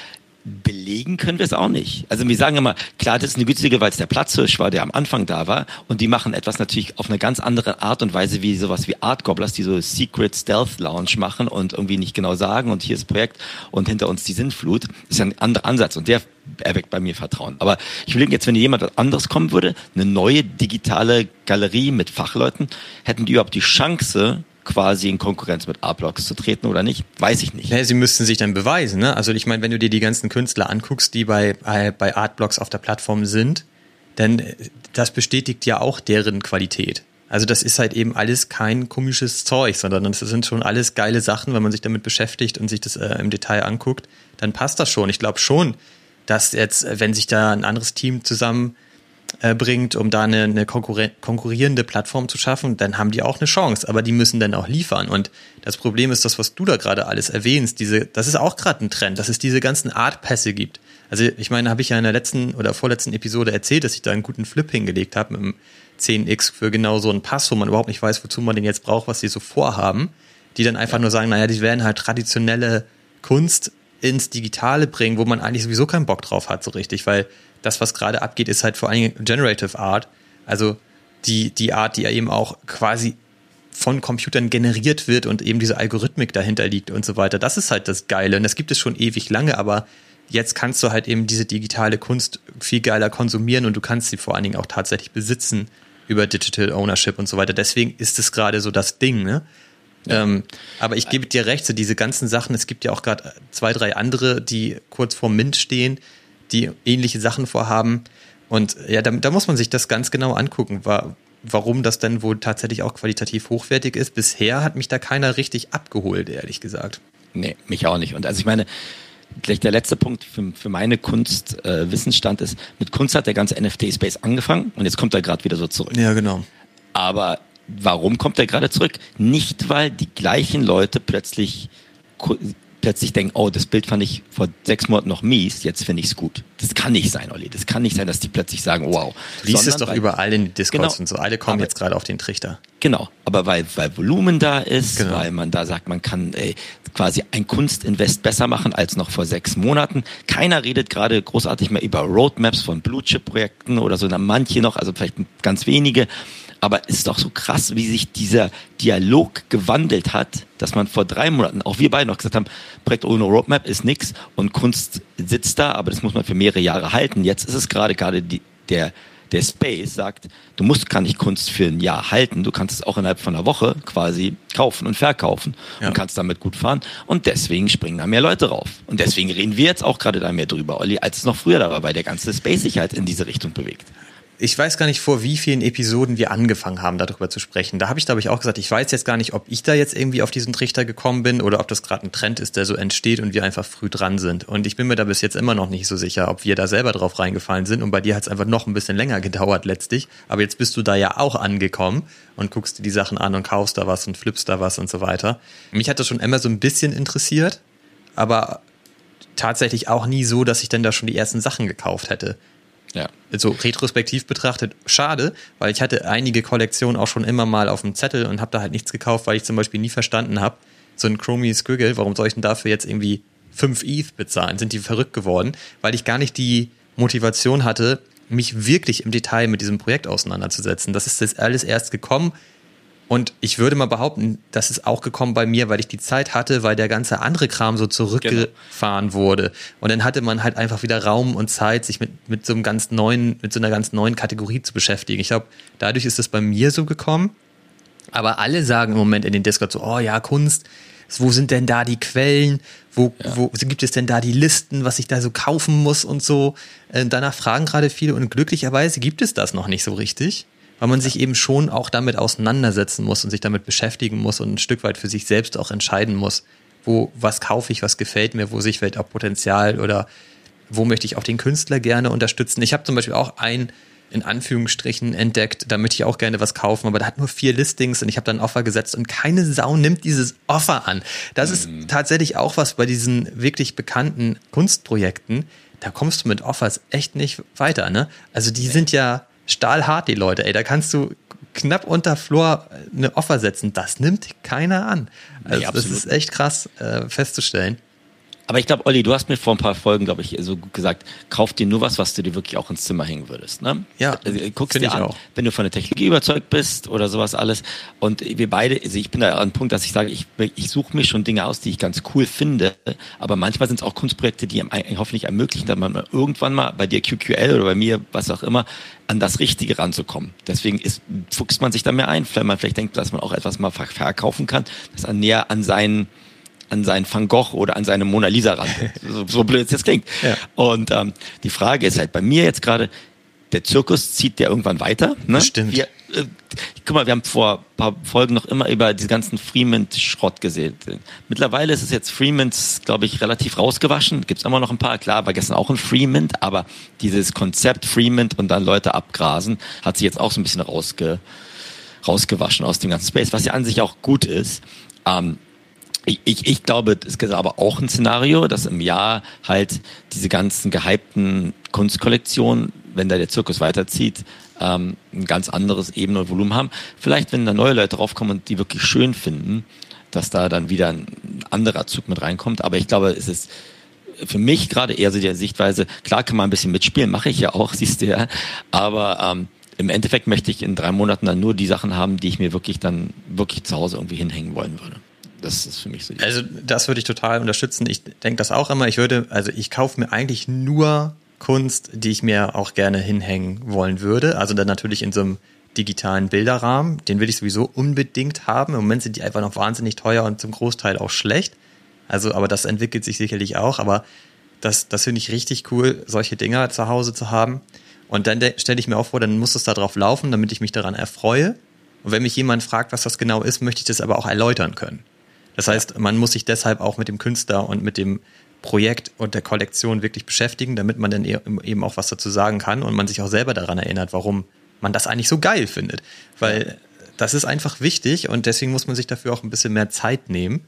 belegen können wir es auch nicht. Also wir sagen immer, klar, das ist eine günstige, weil es der Platzhirsch war, der am Anfang da war. Und die machen etwas natürlich auf eine ganz andere Art und Weise wie sowas wie Art Gobblers, die so Secret Stealth Lounge machen und irgendwie nicht genau sagen und hier ist Projekt und hinter uns die Sinnflut. Das ist ja ein anderer Ansatz und der erweckt bei mir Vertrauen. Aber ich überlege jetzt, wenn jemand anderes kommen würde, eine neue digitale Galerie mit Fachleuten, hätten die überhaupt die Chance, quasi in Konkurrenz mit A-Blocks zu treten oder nicht, weiß ich nicht. Ja, sie müssten sich dann beweisen. Ne? Also ich meine, wenn du dir die ganzen Künstler anguckst, die bei, bei, bei Artblocks auf der Plattform sind, dann äh, das bestätigt ja auch deren Qualität. Also das ist halt eben alles kein komisches Zeug, sondern das sind schon alles geile Sachen, wenn man sich damit beschäftigt und sich das äh, im Detail anguckt, dann passt das schon. Ich glaube schon, dass jetzt, wenn sich da ein anderes Team zusammen äh, bringt, um da eine, eine konkurrierende Plattform zu schaffen, dann haben die auch eine Chance, aber die müssen dann auch liefern. Und das Problem ist das, was du da gerade alles erwähnst, diese, das ist auch gerade ein Trend, dass es diese ganzen Art-Pässe gibt. Also ich meine, habe ich ja in der letzten oder vorletzten Episode erzählt, dass ich da einen guten Flip hingelegt habe mit dem 10x für genau so einen Pass, wo man überhaupt nicht weiß, wozu man den jetzt braucht, was sie so vorhaben, die dann einfach nur sagen, naja, die werden halt traditionelle Kunst ins Digitale bringen, wo man eigentlich sowieso keinen Bock drauf hat, so richtig, weil das, was gerade abgeht, ist halt vor allen Dingen Generative Art. Also die, die Art, die ja eben auch quasi von Computern generiert wird und eben diese Algorithmik dahinter liegt und so weiter. Das ist halt das Geile. Und das gibt es schon ewig lange, aber jetzt kannst du halt eben diese digitale Kunst viel geiler konsumieren und du kannst sie vor allen Dingen auch tatsächlich besitzen über Digital Ownership und so weiter. Deswegen ist es gerade so das Ding, ne? Ja. Ähm, aber ich gebe dir recht, so diese ganzen Sachen, es gibt ja auch gerade zwei, drei andere, die kurz vor Mint stehen, die ähnliche Sachen vorhaben. Und ja, da, da muss man sich das ganz genau angucken, war, warum das denn wohl tatsächlich auch qualitativ hochwertig ist. Bisher hat mich da keiner richtig abgeholt, ehrlich gesagt. Nee, mich auch nicht. Und also ich meine, gleich der letzte Punkt für, für meine Kunstwissensstand äh, ist, mit Kunst hat der ganze NFT-Space angefangen und jetzt kommt er gerade wieder so zurück. Ja, genau. Aber warum kommt er gerade zurück? Nicht, weil die gleichen Leute plötzlich plötzlich denken, oh, das Bild fand ich vor sechs Monaten noch mies, jetzt finde ich es gut. Das kann nicht sein, Olli. Das kann nicht sein, dass die plötzlich sagen, wow. Lies es doch überall in den Discords genau, und so. Alle kommen aber, jetzt gerade auf den Trichter. Genau, aber weil, weil Volumen da ist, genau. weil man da sagt, man kann ey, quasi ein Kunstinvest besser machen als noch vor sechs Monaten. Keiner redet gerade großartig mehr über Roadmaps von Blue-Chip-Projekten oder so, manche noch, also vielleicht ganz wenige. Aber ist doch so krass, wie sich dieser Dialog gewandelt hat, dass man vor drei Monaten, auch wir beide noch gesagt haben, Projekt ohne Roadmap ist nix und Kunst sitzt da, aber das muss man für mehrere Jahre halten. Jetzt ist es gerade gerade die, der, der Space sagt, du musst gar nicht Kunst für ein Jahr halten, du kannst es auch innerhalb von einer Woche quasi kaufen und verkaufen ja. und kannst damit gut fahren. Und deswegen springen da mehr Leute rauf. Und deswegen reden wir jetzt auch gerade da mehr drüber, Olli, als es noch früher da war, weil der ganze Space sich halt in diese Richtung bewegt ich weiß gar nicht, vor wie vielen Episoden wir angefangen haben, darüber zu sprechen. Da habe ich, glaube ich, auch gesagt, ich weiß jetzt gar nicht, ob ich da jetzt irgendwie auf diesen Trichter gekommen bin oder ob das gerade ein Trend ist, der so entsteht und wir einfach früh dran sind. Und ich bin mir da bis jetzt immer noch nicht so sicher, ob wir da selber drauf reingefallen sind. Und bei dir hat es einfach noch ein bisschen länger gedauert letztlich. Aber jetzt bist du da ja auch angekommen und guckst dir die Sachen an und kaufst da was und flippst da was und so weiter. Mich hat das schon immer so ein bisschen interessiert, aber tatsächlich auch nie so, dass ich denn da schon die ersten Sachen gekauft hätte. Ja. So retrospektiv betrachtet, schade, weil ich hatte einige Kollektionen auch schon immer mal auf dem Zettel und habe da halt nichts gekauft, weil ich zum Beispiel nie verstanden habe, so ein Chromie Squiggle, warum soll ich denn dafür jetzt irgendwie 5 ETH bezahlen? Sind die verrückt geworden? Weil ich gar nicht die Motivation hatte, mich wirklich im Detail mit diesem Projekt auseinanderzusetzen. Das ist jetzt alles erst gekommen, Und ich würde mal behaupten, das ist auch gekommen bei mir, weil ich die Zeit hatte, weil der ganze andere Kram so zurückgefahren genau. wurde. Und dann hatte man halt einfach wieder Raum und Zeit, sich mit, mit so einem ganz neuen, mit so einer ganz neuen Kategorie zu beschäftigen. Ich glaube, dadurch ist es bei mir so gekommen. Aber alle sagen im Moment in den Discord so, oh ja, Kunst, wo sind denn da die Quellen? Wo, ja. wo gibt es denn da die Listen, was ich da so kaufen muss und so? Äh, danach fragen gerade viele und glücklicherweise gibt es das noch nicht so richtig weil man sich eben schon auch damit auseinandersetzen muss und sich damit beschäftigen muss und ein Stück weit für sich selbst auch entscheiden muss, wo, was kaufe ich, was gefällt mir, wo sehe ich vielleicht auch Potenzial oder wo möchte ich auch den Künstler gerne unterstützen. Ich habe zum Beispiel auch ein in Anführungsstrichen entdeckt, da möchte ich auch gerne was kaufen, aber da hat nur vier Listings und ich habe dann ein Offer gesetzt und keine Sau nimmt dieses Offer an. Das ist mhm. tatsächlich auch was bei diesen wirklich bekannten Kunstprojekten, da kommst du mit Offers echt nicht weiter, ne? Also die sind ja stahlhart, die Leute, ey. Da kannst du knapp unter Floor eine Offer setzen. Das nimmt keiner an. Also nee, das ist echt krass äh, festzustellen. Aber ich glaube, Olli, du hast mir vor ein paar Folgen, glaube ich, so gut gesagt, kauf dir nur was, was du dir wirklich auch ins Zimmer hängen würdest. Ne? Ja, also, guckst dir an, auch. wenn du von der Technologie überzeugt bist oder sowas alles. Und wir beide, also ich bin da an einem Punkt, dass ich sage, ich, ich suche mir schon Dinge aus, die ich ganz cool finde. Aber manchmal sind es auch Kunstprojekte, die hoffentlich ermöglichen, dass man irgendwann mal bei dir QQL oder bei mir, was auch immer, an das Richtige ranzukommen. Deswegen ist, fuchst man sich da mehr ein, weil man vielleicht denkt, dass man auch etwas mal verkaufen kann, das an näher an seinen an seinen Van Gogh oder an seine Mona Lisa ran. so, so blöd es jetzt klingt. Ja. Und ähm, die Frage ist halt bei mir jetzt gerade, der Zirkus zieht ja irgendwann weiter. Ne? Stimmt. Wir, äh, guck mal, wir haben vor ein paar Folgen noch immer über diese ganzen Freeman-Schrott gesehen. Mittlerweile ist es jetzt Freemans, glaube ich, relativ rausgewaschen. Gibt es immer noch ein paar. Klar, war gestern auch ein Freeman, aber dieses Konzept Freeman und dann Leute abgrasen hat sich jetzt auch so ein bisschen rausge, rausgewaschen aus dem ganzen Space, was ja an sich auch gut ist. Ähm, ich, ich, ich glaube, es gibt aber auch ein Szenario, dass im Jahr halt diese ganzen gehypten Kunstkollektionen, wenn da der Zirkus weiterzieht, ähm, ein ganz anderes Ebene und Volumen haben. Vielleicht, wenn da neue Leute draufkommen und die wirklich schön finden, dass da dann wieder ein anderer Zug mit reinkommt. Aber ich glaube, es ist für mich gerade eher so die Sichtweise, klar kann man ein bisschen mitspielen, mache ich ja auch, siehst du ja. Aber ähm, im Endeffekt möchte ich in drei Monaten dann nur die Sachen haben, die ich mir wirklich dann wirklich zu Hause irgendwie hinhängen wollen würde. Das ist für mich so. also das würde ich total unterstützen. Ich denke das auch immer. Ich würde, also ich kaufe mir eigentlich nur Kunst, die ich mir auch gerne hinhängen wollen würde. Also dann natürlich in so einem digitalen Bilderrahmen. Den will ich sowieso unbedingt haben. Im Moment sind die einfach noch wahnsinnig teuer und zum Großteil auch schlecht. Also, aber das entwickelt sich sicherlich auch. Aber das, das finde ich richtig cool, solche Dinger zu Hause zu haben. Und dann stelle ich mir auch vor, dann muss es da drauf laufen, damit ich mich daran erfreue. Und wenn mich jemand fragt, was das genau ist, möchte ich das aber auch erläutern können. Das heißt, man muss sich deshalb auch mit dem Künstler und mit dem Projekt und der Kollektion wirklich beschäftigen, damit man dann e-, eben auch was dazu sagen kann und man sich auch selber daran erinnert, warum man das eigentlich so geil findet. Weil das ist einfach wichtig und deswegen muss man sich dafür auch ein bisschen mehr Zeit nehmen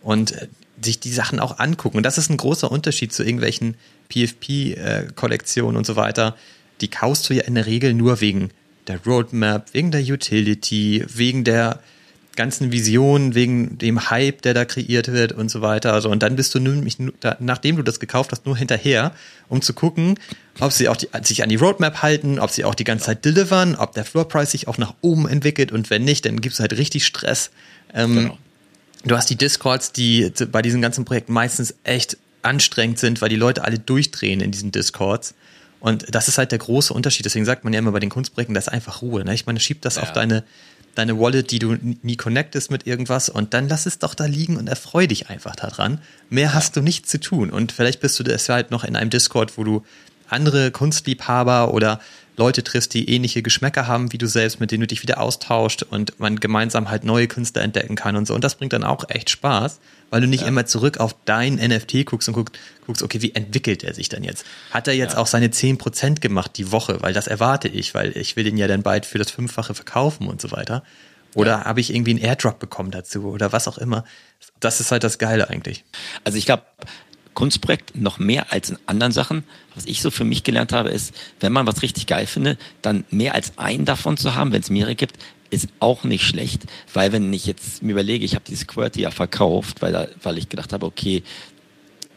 und äh, sich die Sachen auch angucken. Und das ist ein großer Unterschied zu irgendwelchen PFP-Kollektionen und so weiter. Die kaufst du ja in der Regel nur wegen der Roadmap, wegen der Utility, wegen der ganzen Visionen, wegen dem Hype, der da kreiert wird und so weiter. Also, und dann bist du nämlich, nachdem du das gekauft hast, nur hinterher, um zu gucken, ob sie auch die, sich an die Roadmap halten, ob sie auch die ganze Zeit delivern, ob der Floorprice sich auch nach oben entwickelt und wenn nicht, dann gibt es halt richtig Stress. Ähm, genau. Du hast die Discords, die bei diesen ganzen Projekten meistens echt anstrengend sind, weil die Leute alle durchdrehen in diesen Discords. Und das ist halt der große Unterschied. Deswegen sagt man ja immer bei den Kunstprojekten, das ist einfach Ruhe. Ne? Ich meine, schieb das ja. auf deine deine Wallet, die du nie connectest mit irgendwas und dann lass es doch da liegen und erfreu dich einfach daran. Mehr hast du nicht zu tun und vielleicht bist du deshalb noch in einem Discord, wo du andere Kunstliebhaber oder Leute triffst, die ähnliche Geschmäcker haben wie du selbst, mit denen du dich wieder austauscht und man gemeinsam halt neue Künstler entdecken kann und so. Und das bringt dann auch echt Spaß, weil du nicht ja. immer zurück auf dein NFT guckst und guckst, guckst, okay, wie entwickelt er sich dann jetzt? Hat er jetzt ja. auch seine 10% gemacht die Woche? Weil das erwarte ich, weil ich will den ja dann bald für das Fünffache verkaufen und so weiter. Oder ja. habe ich irgendwie einen Airdrop bekommen dazu oder was auch immer. Das ist halt das Geile eigentlich. Also ich glaube, Kunstprojekt noch mehr als in anderen Sachen. Was ich so für mich gelernt habe, ist, wenn man was richtig geil findet, dann mehr als einen davon zu haben, wenn es mehrere gibt, ist auch nicht schlecht, weil wenn ich jetzt mir überlege, ich habe dieses QWERTY ja verkauft, weil, da, weil ich gedacht habe, okay,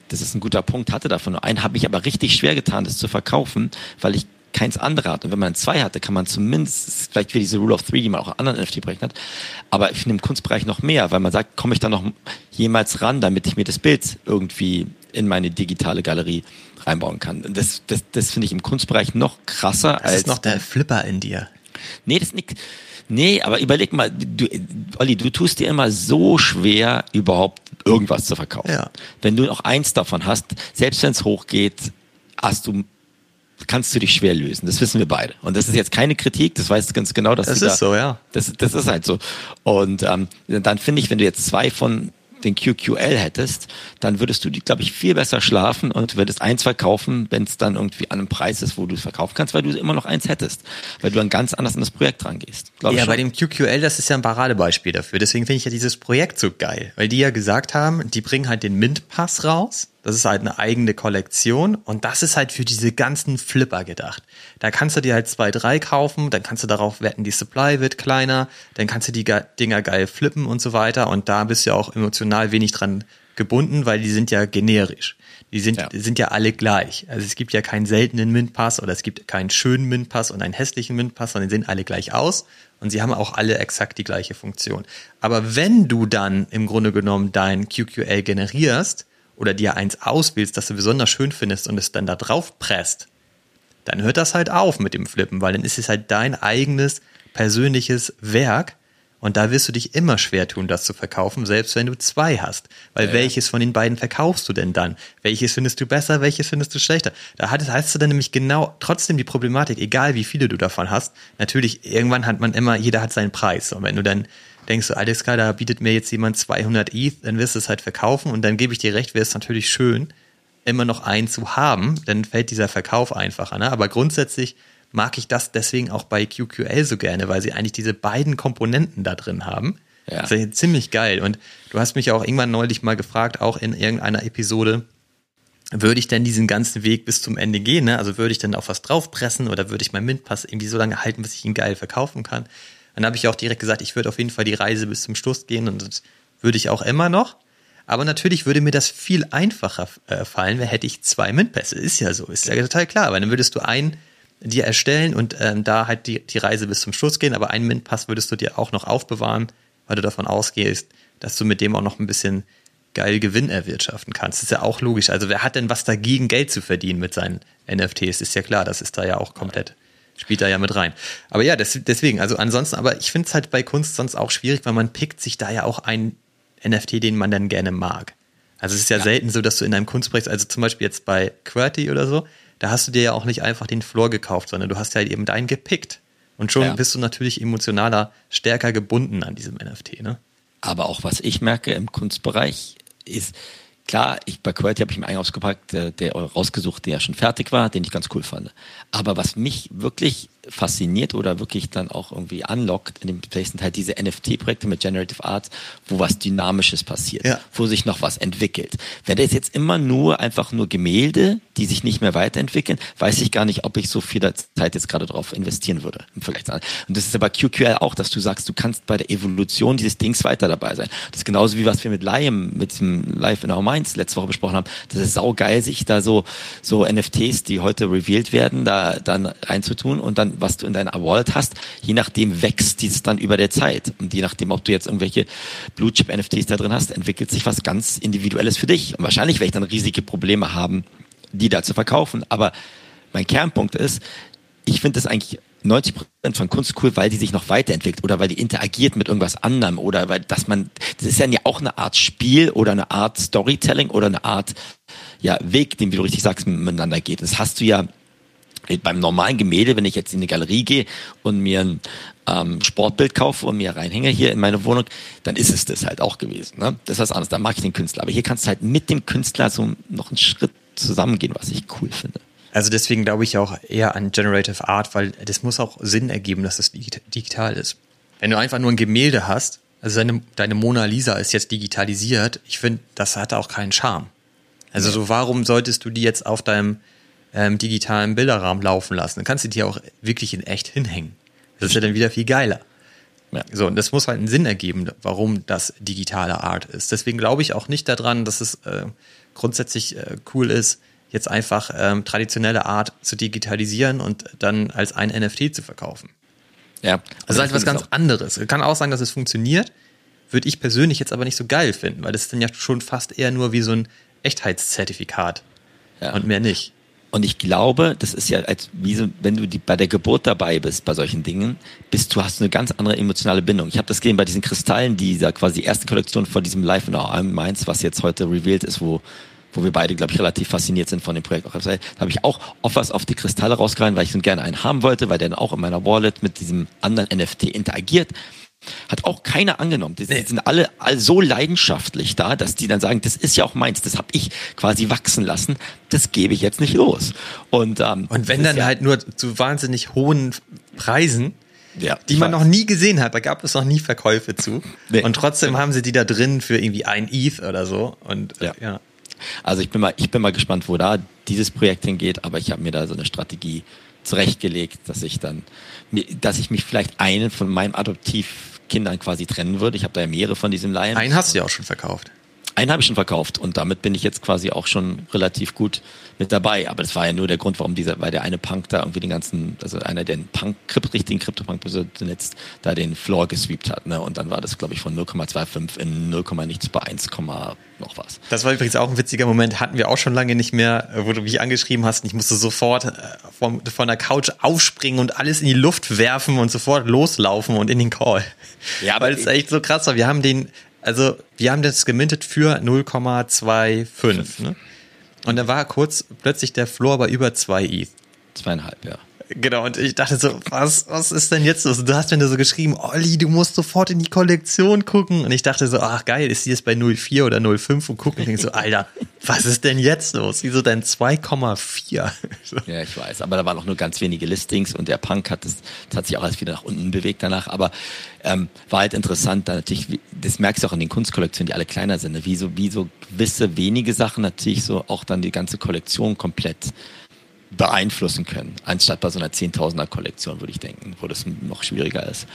das ist ein guter Punkt, hatte davon nur einen, habe ich aber richtig schwer getan, das zu verkaufen, weil ich keins andere hat. Und wenn man zwei hatte, kann man zumindest, vielleicht wie diese Rule of Three, die man auch in anderen NFT-Projekten hat, aber ich finde im Kunstbereich noch mehr, weil man sagt, komme ich da noch jemals ran, damit ich mir das Bild irgendwie in meine digitale Galerie reinbauen kann. Und das, das, das finde ich im Kunstbereich noch krasser Das als. ist noch der Flipper in dir. Nee, das nicht. Nee, aber überleg mal, du, Olli, du tust dir immer so schwer, überhaupt irgendwas zu verkaufen. Ja. Wenn du noch eins davon hast, selbst wenn es hochgeht, hast du kannst du dich schwer lösen. Das wissen wir beide. Und das ist jetzt keine Kritik, das weißt du ganz genau, dass Das ist da, so, ja. Das, das ist halt so. Und ähm, dann finde ich, wenn du jetzt zwei von den QQL hättest, dann würdest du die, glaube ich, viel besser schlafen und würdest eins verkaufen, wenn es dann irgendwie an einem Preis ist, wo du es verkaufen kannst, weil du immer noch eins hättest, weil du dann ganz anders an das Projekt rangehst. Ja, schon. bei dem QQL, das ist ja ein Paradebeispiel dafür. Deswegen finde ich ja dieses Projekt so geil, weil die ja gesagt haben, die bringen halt den Mint-Pass raus. Das ist halt eine eigene Kollektion und das ist halt für diese ganzen Flipper gedacht. Da kannst du dir halt zwei, drei kaufen, dann kannst du darauf wetten, die Supply wird kleiner, dann kannst du die Ge- Dinger geil flippen und so weiter und da bist du ja auch emotional wenig dran gebunden, weil die sind ja generisch. Die sind, Ja. die sind ja alle gleich. Also es gibt ja keinen seltenen Mint-Pass oder es gibt keinen schönen Mint-Pass und einen hässlichen Mint-Pass, sondern die sehen alle gleich aus und sie haben auch alle exakt die gleiche Funktion. Aber wenn du dann im Grunde genommen dein QQL generierst oder dir eins auswählst, das du besonders schön findest und es dann da drauf presst, dann hört das halt auf mit dem Flippen, weil dann ist es halt dein eigenes persönliches Werk und da wirst du dich immer schwer tun, das zu verkaufen, selbst wenn du zwei hast. Weil Ja. welches von den beiden verkaufst du denn dann? Welches findest du besser, welches findest du schlechter? Da hat- hast du dann nämlich genau trotzdem die Problematik, egal wie viele du davon hast. Natürlich, irgendwann hat man immer, jeder hat seinen Preis. Und wenn du dann denkst, so, alles klar, da bietet mir jetzt jemand 200 ETH, dann wirst du es halt verkaufen und dann gebe ich dir recht, wäre es natürlich schön, immer noch einen zu haben, dann fällt dieser Verkauf einfacher. Ne? Aber grundsätzlich mag ich das deswegen auch bei QQL so gerne, weil sie eigentlich diese beiden Komponenten da drin haben. Ja. Das ist ja ziemlich geil. Und du hast mich ja auch irgendwann neulich mal gefragt, auch in irgendeiner Episode, würde ich denn diesen ganzen Weg bis zum Ende gehen? Ne? Also würde ich dann auf was draufpressen oder würde ich meinen Mintpass irgendwie so lange halten, bis ich ihn geil verkaufen kann? Dann habe ich auch direkt gesagt, ich würde auf jeden Fall die Reise bis zum Schluss gehen und das würde ich auch immer noch. Aber natürlich würde mir das viel einfacher äh, fallen, wenn hätte ich zwei Mintpässe. Ist ja so, ist ja total klar. Aber dann würdest du einen dir erstellen und ähm, da halt die, die Reise bis zum Schluss gehen, aber einen Mintpass würdest du dir auch noch aufbewahren, weil du davon ausgehst, dass du mit dem auch noch ein bisschen geil Gewinn erwirtschaften kannst. Ist ja auch logisch. Also wer hat denn was dagegen, Geld zu verdienen mit seinen NFTs? Ist ja klar, das ist da ja auch komplett, spielt da ja mit rein. Aber ja, das, deswegen, also ansonsten, aber ich finde es halt bei Kunst sonst auch schwierig, weil man pickt sich da ja auch einen NFT, den man dann gerne mag. Also es ist ja, selten so, dass du in einem Kunstprojekt, also zum Beispiel jetzt bei QWERTY oder so, da hast du dir ja auch nicht einfach den Floor gekauft, sondern du hast ja eben deinen gepickt. Und schon Ja. bist du natürlich emotionaler, stärker gebunden an diesem NFT, ne? Aber auch was ich merke im Kunstbereich ist, klar, ich bei Quality habe ich mir einen ausgepackt, der, der rausgesucht, der schon fertig war, den ich ganz cool fand. Aber was mich wirklich fasziniert oder wirklich dann auch irgendwie anlockt in dem sind halt diese NFT-Projekte mit Generative Arts, wo was Dynamisches passiert, Ja. wo sich noch was entwickelt. Wenn das jetzt immer nur einfach nur Gemälde, die sich nicht mehr weiterentwickeln, weiß ich gar nicht, ob ich so viel Zeit jetzt gerade drauf investieren würde im Vergleich zu anderen. Und das ist aber QQL auch, dass du sagst, du kannst bei der Evolution dieses Dings weiter dabei sein. Das ist genauso wie was wir mit Liam, mit dem Live in Our Minds letzte Woche besprochen haben. Das ist saugeil, sich da so, so NFTs, die heute revealed werden, da dann reinzutun und dann, was du in deiner Wallet hast, je nachdem wächst dieses dann über der Zeit. Und je nachdem, ob du jetzt irgendwelche Blue Chip NFTs da drin hast, entwickelt sich was ganz Individuelles für dich. Und wahrscheinlich werde ich dann riesige Probleme haben, die da zu verkaufen. Aber mein Kernpunkt ist, ich finde das eigentlich 90 Prozent von Kunst cool, weil die sich noch weiterentwickelt oder weil die interagiert mit irgendwas anderem oder weil, dass man, das ist ja auch eine Art Spiel oder eine Art Storytelling oder eine Art, ja, Weg, den, wie du richtig sagst, miteinander geht. Das hast du ja beim normalen Gemälde, wenn ich jetzt in eine Galerie gehe und mir ein ähm, Sportbild kaufe und mir reinhänge hier in meine Wohnung, dann ist es das halt auch gewesen. Ne? Das ist was anderes, da mag ich den Künstler. Aber hier kannst du halt mit dem Künstler so noch einen Schritt zusammengehen, was ich cool finde. Also deswegen glaube ich auch eher an Generative Art, weil das muss auch Sinn ergeben, dass es digit- digital ist. Wenn du einfach nur ein Gemälde hast, also deine, deine Mona Lisa ist jetzt digitalisiert, ich finde, das hat auch keinen Charme. Also so, warum solltest du die jetzt auf deinem ähm, digitalen Bilderrahmen laufen lassen? Dann kannst du die auch wirklich in echt hinhängen. Das ist ja dann wieder viel geiler. Ja. So, und das muss halt einen Sinn ergeben, warum das digitale Art ist. Deswegen glaube ich auch nicht daran, dass es äh, grundsätzlich äh, cool ist, jetzt einfach ähm, traditionelle Art zu digitalisieren und dann als ein NFT zu verkaufen. Ja. Also halt was ganz anderes. Kann auch sagen, dass es funktioniert, würde ich persönlich jetzt aber nicht so geil finden, weil das ist dann ja schon fast eher nur wie so ein Echtheitszertifikat Ja. und mehr nicht. Und ich glaube, das ist ja, als wie so, wenn du die, bei der Geburt dabei bist, bei solchen Dingen, bist du hast eine ganz andere emotionale Bindung. Ich habe das gesehen bei diesen Kristallen, dieser quasi erste Kollektion von diesem Live in Our Minds, was jetzt heute revealed ist, wo wo wir beide, glaube ich, relativ fasziniert sind von dem Projekt. Da habe ich auch Offers auf die Kristalle rausgehauen, weil ich so gerne einen haben wollte, weil der dann auch in meiner Wallet mit diesem anderen NFT interagiert. Hat auch keiner angenommen. Die Nee. sind alle, alle so leidenschaftlich da, dass die dann sagen, das ist ja auch meins, das habe ich quasi wachsen lassen, das gebe ich jetzt nicht los. Und, ähm, Und wenn dann ja, halt nur zu wahnsinnig hohen Preisen, ja, die man weiß. noch nie gesehen hat, da gab es noch nie Verkäufe zu. Nee. Und trotzdem haben sie die da drin für irgendwie ein ETH oder so. Und äh, Ja. ja. Also ich bin mal, ich bin mal gespannt, wo da dieses Projekt hingeht, aber ich habe mir da so eine Strategie zurechtgelegt, dass ich dann, dass ich mich vielleicht einen von meinen Adoptivkindern quasi trennen würde. Ich habe da ja mehrere von diesen Laien. Einen hast du ja auch schon verkauft. Einen habe ich schon verkauft und damit bin ich jetzt quasi auch schon relativ gut mit dabei. Aber das war ja nur der Grund, warum dieser, weil der eine Punk da irgendwie den ganzen, also einer, der den Punk, richtigen Krypto-Punk benutzt, da den Floor gesweept hat. Ne? Und dann war das, glaube ich, von 0,25 in 0, nichts bei 1, noch was. Das war übrigens auch ein witziger Moment, hatten wir auch schon lange nicht mehr, äh, wo du mich angeschrieben hast und ich musste sofort äh, vom, von der Couch aufspringen und alles in die Luft werfen und sofort loslaufen und in den Call. Ja, aber Weil es echt so krass war. Wir haben den, also wir haben das gemintet für 0,25. Ne? Und da war kurz plötzlich der Floor bei über 2 ETH. Zweieinhalb, ja. Genau, und ich dachte so, was, was ist denn jetzt los? Und du hast mir nur so geschrieben, Olli, du musst sofort in die Kollektion gucken. Und ich dachte so, ach geil, ist die jetzt bei 0,4 oder 0,5 und gucken und denke so, Alter, was ist denn jetzt los? Wieso denn 2,4? So. Ja, ich weiß, aber da waren auch nur ganz wenige Listings und der Punk hat das, das hat sich auch alles wieder nach unten bewegt danach, aber ähm, war halt interessant, da natürlich, das merkst du auch in den Kunstkollektionen, die alle kleiner sind, ne? wie so, wie so gewisse wenige Sachen natürlich so auch dann die ganze Kollektion komplett beeinflussen können, anstatt bei so einer 10.000er Kollektion, würde ich denken, wo das noch schwieriger ist.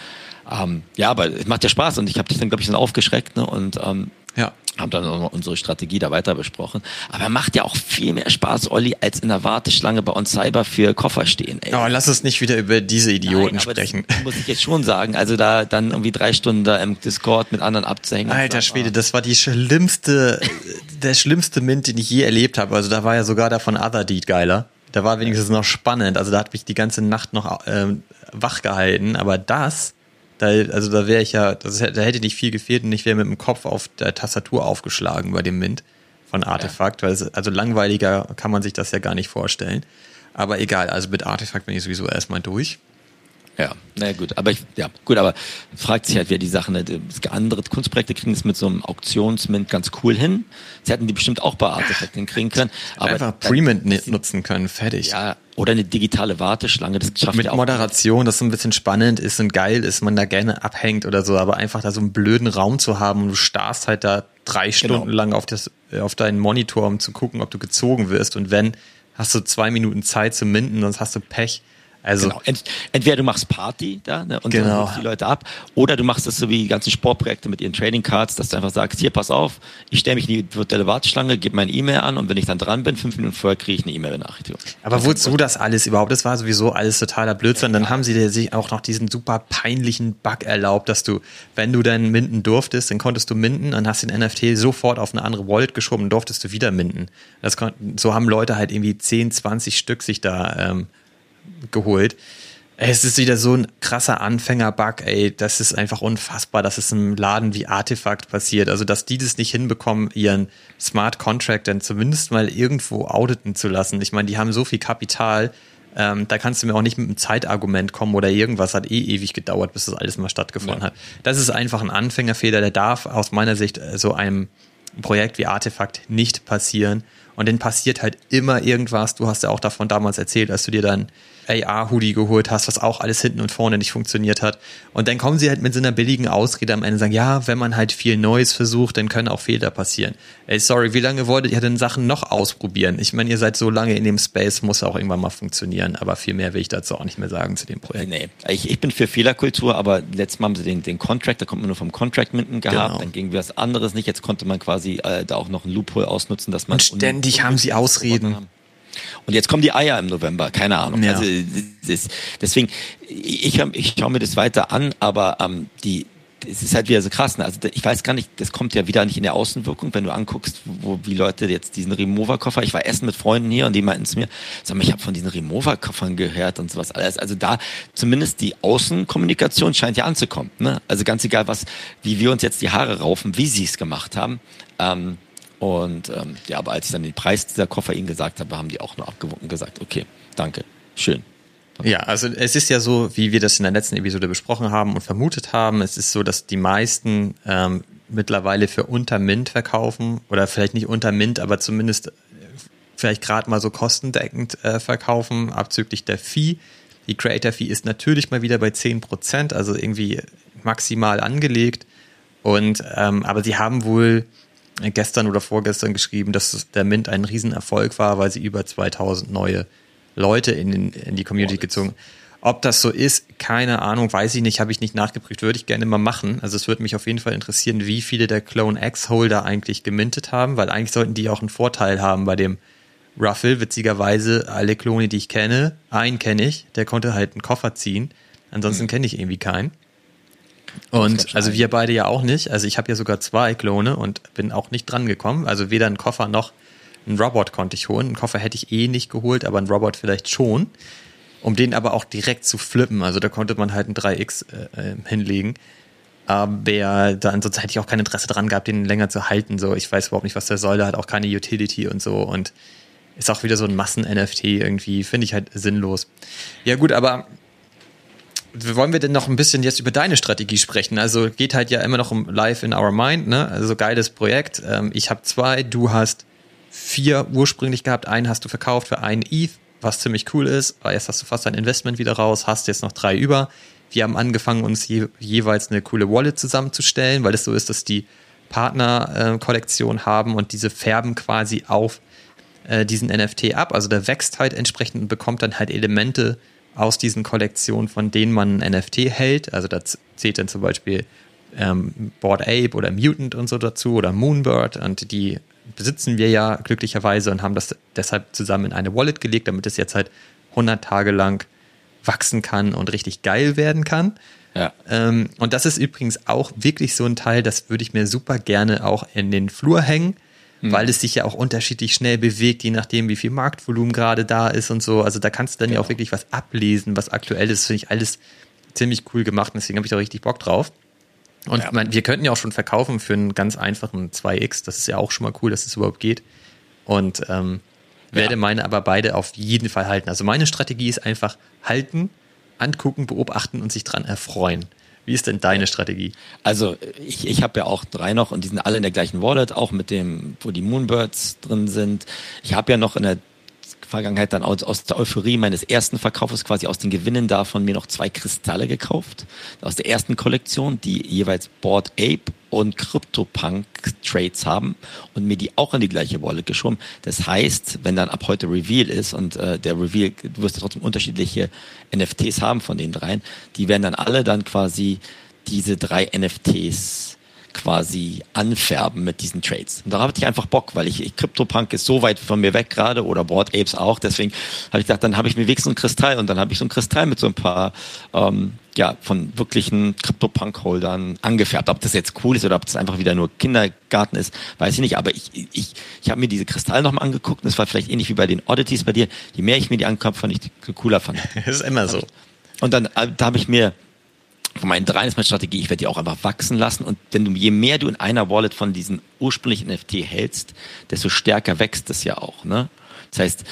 Ähm, ja, aber es macht ja Spaß und ich habe dich dann, glaube ich, dann aufgeschreckt ne? und ähm, Ja. haben dann auch noch unsere Strategie da weiter besprochen. Aber macht ja auch viel mehr Spaß, Olli, als in der Warteschlange bei On Cyber für Koffer stehen. Ey. Oh, lass uns nicht wieder über diese Idioten Nein, aber sprechen. Das muss ich jetzt schon sagen. Also da dann irgendwie drei Stunden da im Discord mit anderen abzuhängen. Alter Schwede, das war die schlimmste, der schlimmste Mint, den ich je erlebt habe. Also da war ja sogar der von Other Deed geiler. Da war wenigstens noch spannend. Also da hat mich die ganze Nacht noch ähm, wach gehalten. Aber das, da, also da wäre ich ja, das, hätte- da hätte nicht viel gefehlt und ich wäre mit dem Kopf auf der Tastatur aufgeschlagen bei dem Mint von Artefakt. Weil es, also langweiliger kann man sich das ja gar nicht vorstellen. Aber egal, also mit Artefakt bin ich sowieso erstmal durch. Ja, naja gut, aber ich, ja, gut, aber fragt sich halt, wer die Sachen, andere Kunstprojekte kriegen es mit so einem Auktionsmint ganz cool hin. Sie hätten die bestimmt auch bei Artefakt hinkriegen können. Aber Einfach Premint nutzen können, fertig. Ja, oder eine digitale Warteschlange, das schafft mit ja auch. Moderation, das so ein bisschen spannend ist und geil ist, man da gerne abhängt oder so, aber einfach da so einen blöden Raum zu haben und du starrst halt da drei Genau. Stunden lang auf, das, auf deinen Monitor, um zu gucken, ob du gezogen wirst und wenn, hast du zwei Minuten Zeit zu minden, sonst hast du Pech. Also, Genau. Ent, entweder du machst Party da ne, und Genau. die Leute ab, oder du machst das so wie die ganzen Sportprojekte mit ihren Trading Cards, dass du einfach sagst, hier, pass auf, ich stelle mich in die virtuelle Warteschlange, gebe meine E-Mail an und wenn ich dann dran bin, fünf Minuten vorher kriege ich eine E-Mail-Benachrichtigung. aber wozu das alles überhaupt? Das war sowieso alles totaler Blödsinn. Dann haben sie dir sich auch noch diesen super peinlichen Bug erlaubt, dass du, wenn du dann minden durftest, dann konntest du minden, dann hast du den NFT sofort auf eine andere Wallet geschoben und durftest du wieder minden. Das so haben Leute halt irgendwie 10, 20 Stück sich da ähm, geholt. Es ist wieder so ein krasser Anfänger-Bug, ey. Das ist einfach unfassbar, dass es im Laden wie Artefakt passiert. Also, dass die das nicht hinbekommen, ihren Smart Contract dann zumindest mal irgendwo auditen zu lassen. Ich meine, die haben so viel Kapital, ähm, da kannst du mir auch nicht mit einem Zeitargument kommen oder irgendwas hat eh ewig gedauert, bis das alles mal stattgefunden Ja. hat. Das ist einfach ein Anfängerfehler, der darf aus meiner Sicht äh, so einem Projekt wie Artefakt nicht passieren. Und dann passiert halt immer irgendwas. Du hast ja auch davon damals erzählt, als du dir dann AR-Hoodie geholt hast, was auch alles hinten und vorne nicht funktioniert hat. Und dann kommen sie halt mit so einer billigen Ausrede am Ende und sagen, ja, wenn man halt viel Neues versucht, dann können auch Fehler passieren. Ey, sorry, wie lange wolltet ihr denn Sachen noch ausprobieren? Ich meine, ihr seid so lange in dem Space, muss auch irgendwann mal funktionieren. Aber viel mehr will ich dazu auch nicht mehr sagen zu dem Projekt. Nee, ich, ich bin für Fehlerkultur, aber letztes Mal haben sie den, den Contract, da kommt man nur vom Contract Minden gehabt, Genau. dann ging was anderes nicht, jetzt konnte man quasi äh, da auch noch ein Loophole ausnutzen, dass man Und ständig haben sie Ausreden. Und jetzt kommen die Eier im November, keine Ahnung. Ja. Also das, deswegen, ich, ich schaue mir das weiter an, aber ähm, die, es ist halt wieder so krass. Ne? Also ich weiß gar nicht, das kommt ja wieder nicht in der Außenwirkung, wenn du anguckst, wo wie Leute jetzt diesen Remover-Koffer. Ich war essen mit Freunden hier und die meinten zu mir, sag mal, ich habe von diesen Remover-Koffern gehört und sowas alles. Also da zumindest die Außenkommunikation scheint ja anzukommen. Ne? Also ganz egal, was, wie wir uns jetzt die Haare raufen, wie sie es gemacht haben. Ähm, und ähm, ja, aber als ich dann den Preis dieser Koffer ihnen gesagt habe, haben die auch nur abgewunken gesagt, okay, danke, schön. Ja, also es ist ja so, wie wir das in der letzten Episode besprochen haben und vermutet haben, es ist so, dass die meisten ähm, mittlerweile für unter Mint verkaufen oder vielleicht nicht unter Mint, aber zumindest äh, vielleicht gerade mal so kostendeckend äh, verkaufen, abzüglich der Fee. Die Creator Fee ist natürlich mal wieder bei 10%, also irgendwie maximal angelegt. Und ähm, aber sie haben wohl gestern oder vorgestern geschrieben, dass der Mint ein Riesenerfolg war, weil sie über 2000 neue Leute in, den, in die Community gezogen. Ob das so ist, keine Ahnung, weiß ich nicht, habe ich nicht nachgeprüft, würde ich gerne mal machen. Also es würde mich auf jeden Fall interessieren, wie viele der Clone X-Holder eigentlich gemintet haben, weil eigentlich sollten die auch einen Vorteil haben bei dem Ruffle. Witzigerweise, alle Klone, die ich kenne, einen kenne ich, der konnte halt einen Koffer ziehen. Ansonsten mhm. kenne ich irgendwie keinen. Und also wir beide ja auch nicht. Also ich habe ja sogar zwei Klone und bin auch nicht dran gekommen. Also weder einen Koffer noch einen Robot konnte ich holen. Einen Koffer hätte ich eh nicht geholt, aber einen Robot vielleicht schon. Um den aber auch direkt zu flippen. Also da konnte man halt ein 3X äh, äh, hinlegen. Aber dann, sonst hätte ich auch kein Interesse dran gehabt, den länger zu halten. So, ich weiß überhaupt nicht, was der soll. Der hat auch keine Utility und so. Und ist auch wieder so ein Massen-NFT irgendwie. Finde ich halt sinnlos. Ja, gut, aber wollen wir denn noch ein bisschen jetzt über deine Strategie sprechen? Also geht halt ja immer noch um Live in Our Mind, ne? Also geiles Projekt. Ähm, ich habe zwei, du hast vier ursprünglich gehabt, einen hast du verkauft für einen ETH, was ziemlich cool ist. Jetzt hast du fast dein Investment wieder raus, hast jetzt noch drei über. Wir haben angefangen, uns je, jeweils eine coole Wallet zusammenzustellen, weil es so ist, dass die Partner-Kollektion haben und diese färben quasi auf äh, diesen NFT ab. Also der wächst halt entsprechend und bekommt dann halt Elemente aus diesen Kollektionen, von denen man ein NFT hält. Also da zählt dann zum Beispiel ähm, Board Ape oder Mutant und so dazu oder Moonbird und die besitzen wir ja glücklicherweise und haben das deshalb zusammen in eine Wallet gelegt, damit es jetzt halt 100 Tage lang wachsen kann und richtig geil werden kann. Ja. Ähm, und das ist übrigens auch wirklich so ein Teil, das würde ich mir super gerne auch in den Flur hängen, mhm. weil es sich ja auch unterschiedlich schnell bewegt, je nachdem, wie viel Marktvolumen gerade da ist und so. Also da kannst du dann genau. ja auch wirklich was ablesen, was aktuell ist. Finde ich alles ziemlich cool gemacht und deswegen habe ich da richtig Bock drauf. Und ja. man, wir könnten ja auch schon verkaufen für einen ganz einfachen 2X. Das ist ja auch schon mal cool, dass es das überhaupt geht. Und ähm, werde ja. meine aber beide auf jeden Fall halten. Also meine Strategie ist einfach halten, angucken, beobachten und sich dran erfreuen. Wie ist denn deine Strategie? Also ich, ich habe ja auch drei noch und die sind alle in der gleichen Wallet, auch mit dem, wo die Moonbirds drin sind. Ich habe ja noch in der Vergangenheit dann aus, aus der Euphorie meines ersten Verkaufes, quasi aus den Gewinnen davon, mir noch zwei Kristalle gekauft. Aus der ersten Kollektion, die jeweils Board Ape und CryptoPunk Trades haben und mir die auch in die gleiche Wallet geschoben. Das heißt, wenn dann ab heute Reveal ist und äh, der Reveal, du wirst trotzdem unterschiedliche NFTs haben von den dreien, die werden dann alle dann quasi diese drei NFTs quasi anfärben mit diesen Trades. Und da hatte ich einfach Bock, weil ich, ich CryptoPunk ist so weit von mir weg gerade oder Board Apes auch. Deswegen habe ich gedacht, dann habe ich mir wenigstens ein Kristall und dann habe ich so ein Kristall mit so ein paar ähm, ja von wirklichen CryptoPunk-Holdern angefärbt. Ob das jetzt cool ist oder ob das einfach wieder nur Kindergarten ist, weiß ich nicht. Aber ich, ich, ich habe mir diese Kristalle nochmal angeguckt und es war vielleicht ähnlich wie bei den Oddities bei dir. Je mehr ich mir die angucke, fand ich die cooler fand. Das ist immer so. Und dann äh, da habe ich mir von meinen dreien ist meine Strategie, ich werde die auch einfach wachsen lassen. Und wenn du, je mehr du in einer Wallet von diesen ursprünglichen NFT hältst, desto stärker wächst es ja auch. Ne? Das heißt,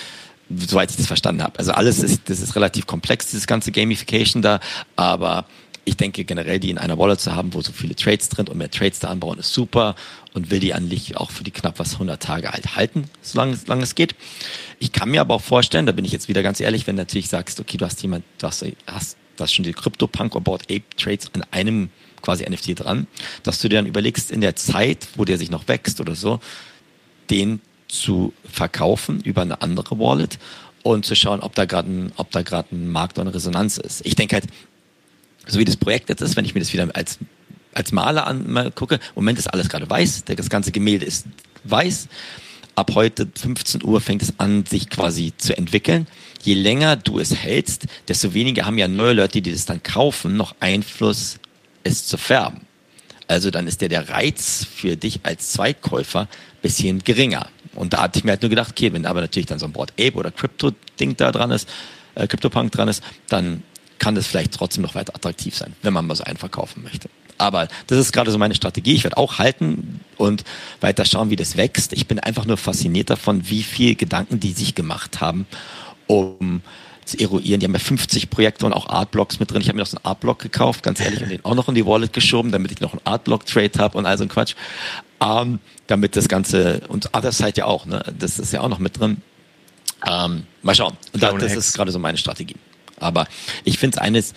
soweit ich das verstanden habe. Also alles ist, das ist relativ komplex, dieses ganze Gamification da, aber ich denke generell, die in einer Wallet zu haben, wo so viele Trades drin und mehr Trades da anbauen, ist super und will die eigentlich auch für die knapp was 100 Tage alt halten, solange, solange es geht. Ich kann mir aber auch vorstellen, da bin ich jetzt wieder ganz ehrlich, wenn du natürlich sagst, okay, du hast jemand, du hast, hast hast schon die CryptoPunk About Ape Trades an einem quasi NFT dran, dass du dir dann überlegst, in der Zeit, wo der sich noch wächst oder so, den zu verkaufen über eine andere Wallet und zu schauen, ob da gerade ein, ein Markt oder eine Resonanz ist. Ich denke halt, so wie das Projekt jetzt ist, wenn ich mir das wieder als, als Maler angucke, im Moment ist alles gerade weiß, das ganze Gemälde ist weiß, ab heute 15 Uhr fängt es an, sich quasi zu entwickeln. Je länger du es hältst, desto weniger haben ja neue Leute, die das dann kaufen, noch Einfluss, es zu färben. Also dann ist der, der Reiz für dich als Zweitkäufer bisschen geringer. Und da hatte ich mir halt nur gedacht, okay, wenn aber natürlich dann so ein Board Ape oder Crypto-Ding da dran ist, äh, CryptoPunk dran ist, dann kann das vielleicht trotzdem noch weiter attraktiv sein, wenn man mal so einen verkaufen möchte. Aber das ist gerade so meine Strategie. Ich werde auch halten und weiter schauen, wie das wächst. Ich bin einfach nur fasziniert davon, wie viel Gedanken die sich gemacht haben, um zu eruieren. Die haben ja 50 Projekte und auch Artblocks mit drin. Ich habe mir noch so einen Artblock gekauft, ganz ehrlich, und den auch noch in die Wallet geschoben, damit ich noch einen Artblock-Trade habe und all so ein Quatsch. Ähm, damit das Ganze, und Otherside ja auch, ne? das ist ja auch noch mit drin. Ähm, mal schauen. Und da, das ist gerade so meine Strategie. Aber ich finde es eines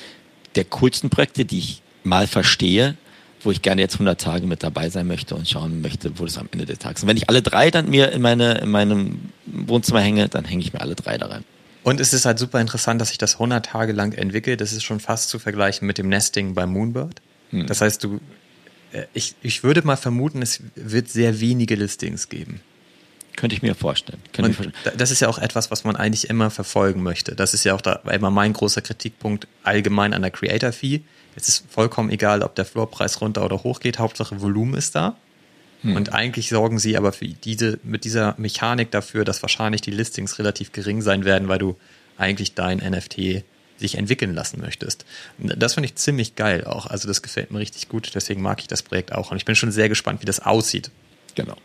der coolsten Projekte, die ich mal verstehe, wo ich gerne jetzt 100 Tage mit dabei sein möchte und schauen möchte, wo das am Ende des Tages. Und wenn ich alle drei dann mir in, meine, in meinem Wohnzimmer hänge, dann hänge ich mir alle drei da rein. Und es ist halt super interessant, dass sich das 100 Tage lang entwickelt. Das ist schon fast zu vergleichen mit dem Nesting bei Moonbird. Hm. Das heißt, du, äh, ich, ich würde mal vermuten, es wird sehr wenige Listings geben. Könnte ich mir vorstellen. Könnte mir vorstellen. Das ist ja auch etwas, was man eigentlich immer verfolgen möchte. Das ist ja auch da immer mein großer Kritikpunkt allgemein an der Creator Fee. Es ist vollkommen egal, ob der Floorpreis runter oder hoch geht. Hauptsache Volumen ist da. Hm. Und eigentlich sorgen sie aber für diese, mit dieser Mechanik dafür, dass wahrscheinlich die Listings relativ gering sein werden, weil du eigentlich dein NFT sich entwickeln lassen möchtest. Das finde ich ziemlich geil auch. Also das gefällt mir richtig gut. Deswegen mag ich das Projekt auch. Und ich bin schon sehr gespannt, wie das aussieht. Genau.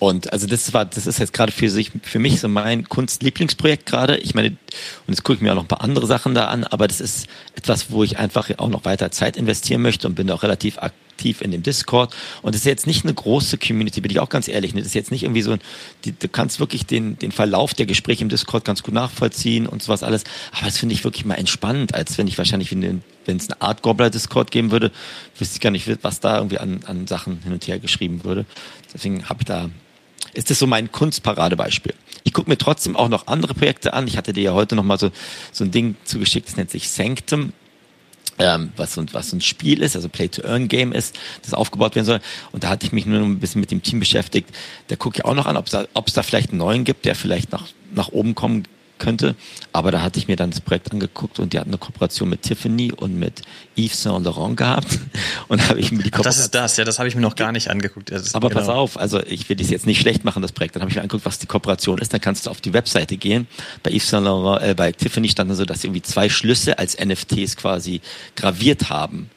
Und also das war, das ist jetzt gerade für sich, für mich so mein Kunstlieblingsprojekt gerade. Ich meine, und jetzt gucke ich mir auch noch ein paar andere Sachen da an, aber das ist etwas, wo ich einfach auch noch weiter Zeit investieren möchte und bin auch relativ aktiv in dem Discord. Und das ist jetzt nicht eine große Community, bin ich auch ganz ehrlich. Ne? Das ist jetzt nicht irgendwie so ein, die, du kannst wirklich den, den Verlauf der Gespräche im Discord ganz gut nachvollziehen und sowas alles. Aber das finde ich wirklich mal entspannend, als wenn ich wahrscheinlich, wenn es eine Art Gobbler-Discord geben würde, wüsste ich gar nicht, was da irgendwie an, an Sachen hin und her geschrieben würde. Deswegen habe ich da ist das so mein Kunstparadebeispiel. Ich gucke mir trotzdem auch noch andere Projekte an. Ich hatte dir ja heute noch mal so, so ein Ding zugeschickt, das nennt sich Sanctum. Ähm, was, so, was ein Spiel ist, also Play-to-Earn-Game ist, das aufgebaut werden soll. Und da hatte ich mich nur ein bisschen mit dem Team beschäftigt. Da gucke ich auch noch an, ob es da, da vielleicht einen neuen gibt, der vielleicht nach, nach oben kommen könnte. Aber da hatte ich mir dann das Projekt angeguckt und die hatten eine Kooperation mit Tiffany und mit Yves Saint Laurent gehabt. Und habe ich mir die Ach, Das ist das, ja, das habe ich mir noch gar nicht angeguckt. Aber genau. pass auf, also ich will das jetzt nicht schlecht machen, das Projekt. Dann habe ich mir angeguckt, was die Kooperation ist. Dann kannst du auf die Webseite gehen. Bei Yves Saint Laurent, äh, bei Tiffany stand dann so, dass sie irgendwie zwei Schlüsse als NFTs quasi graviert haben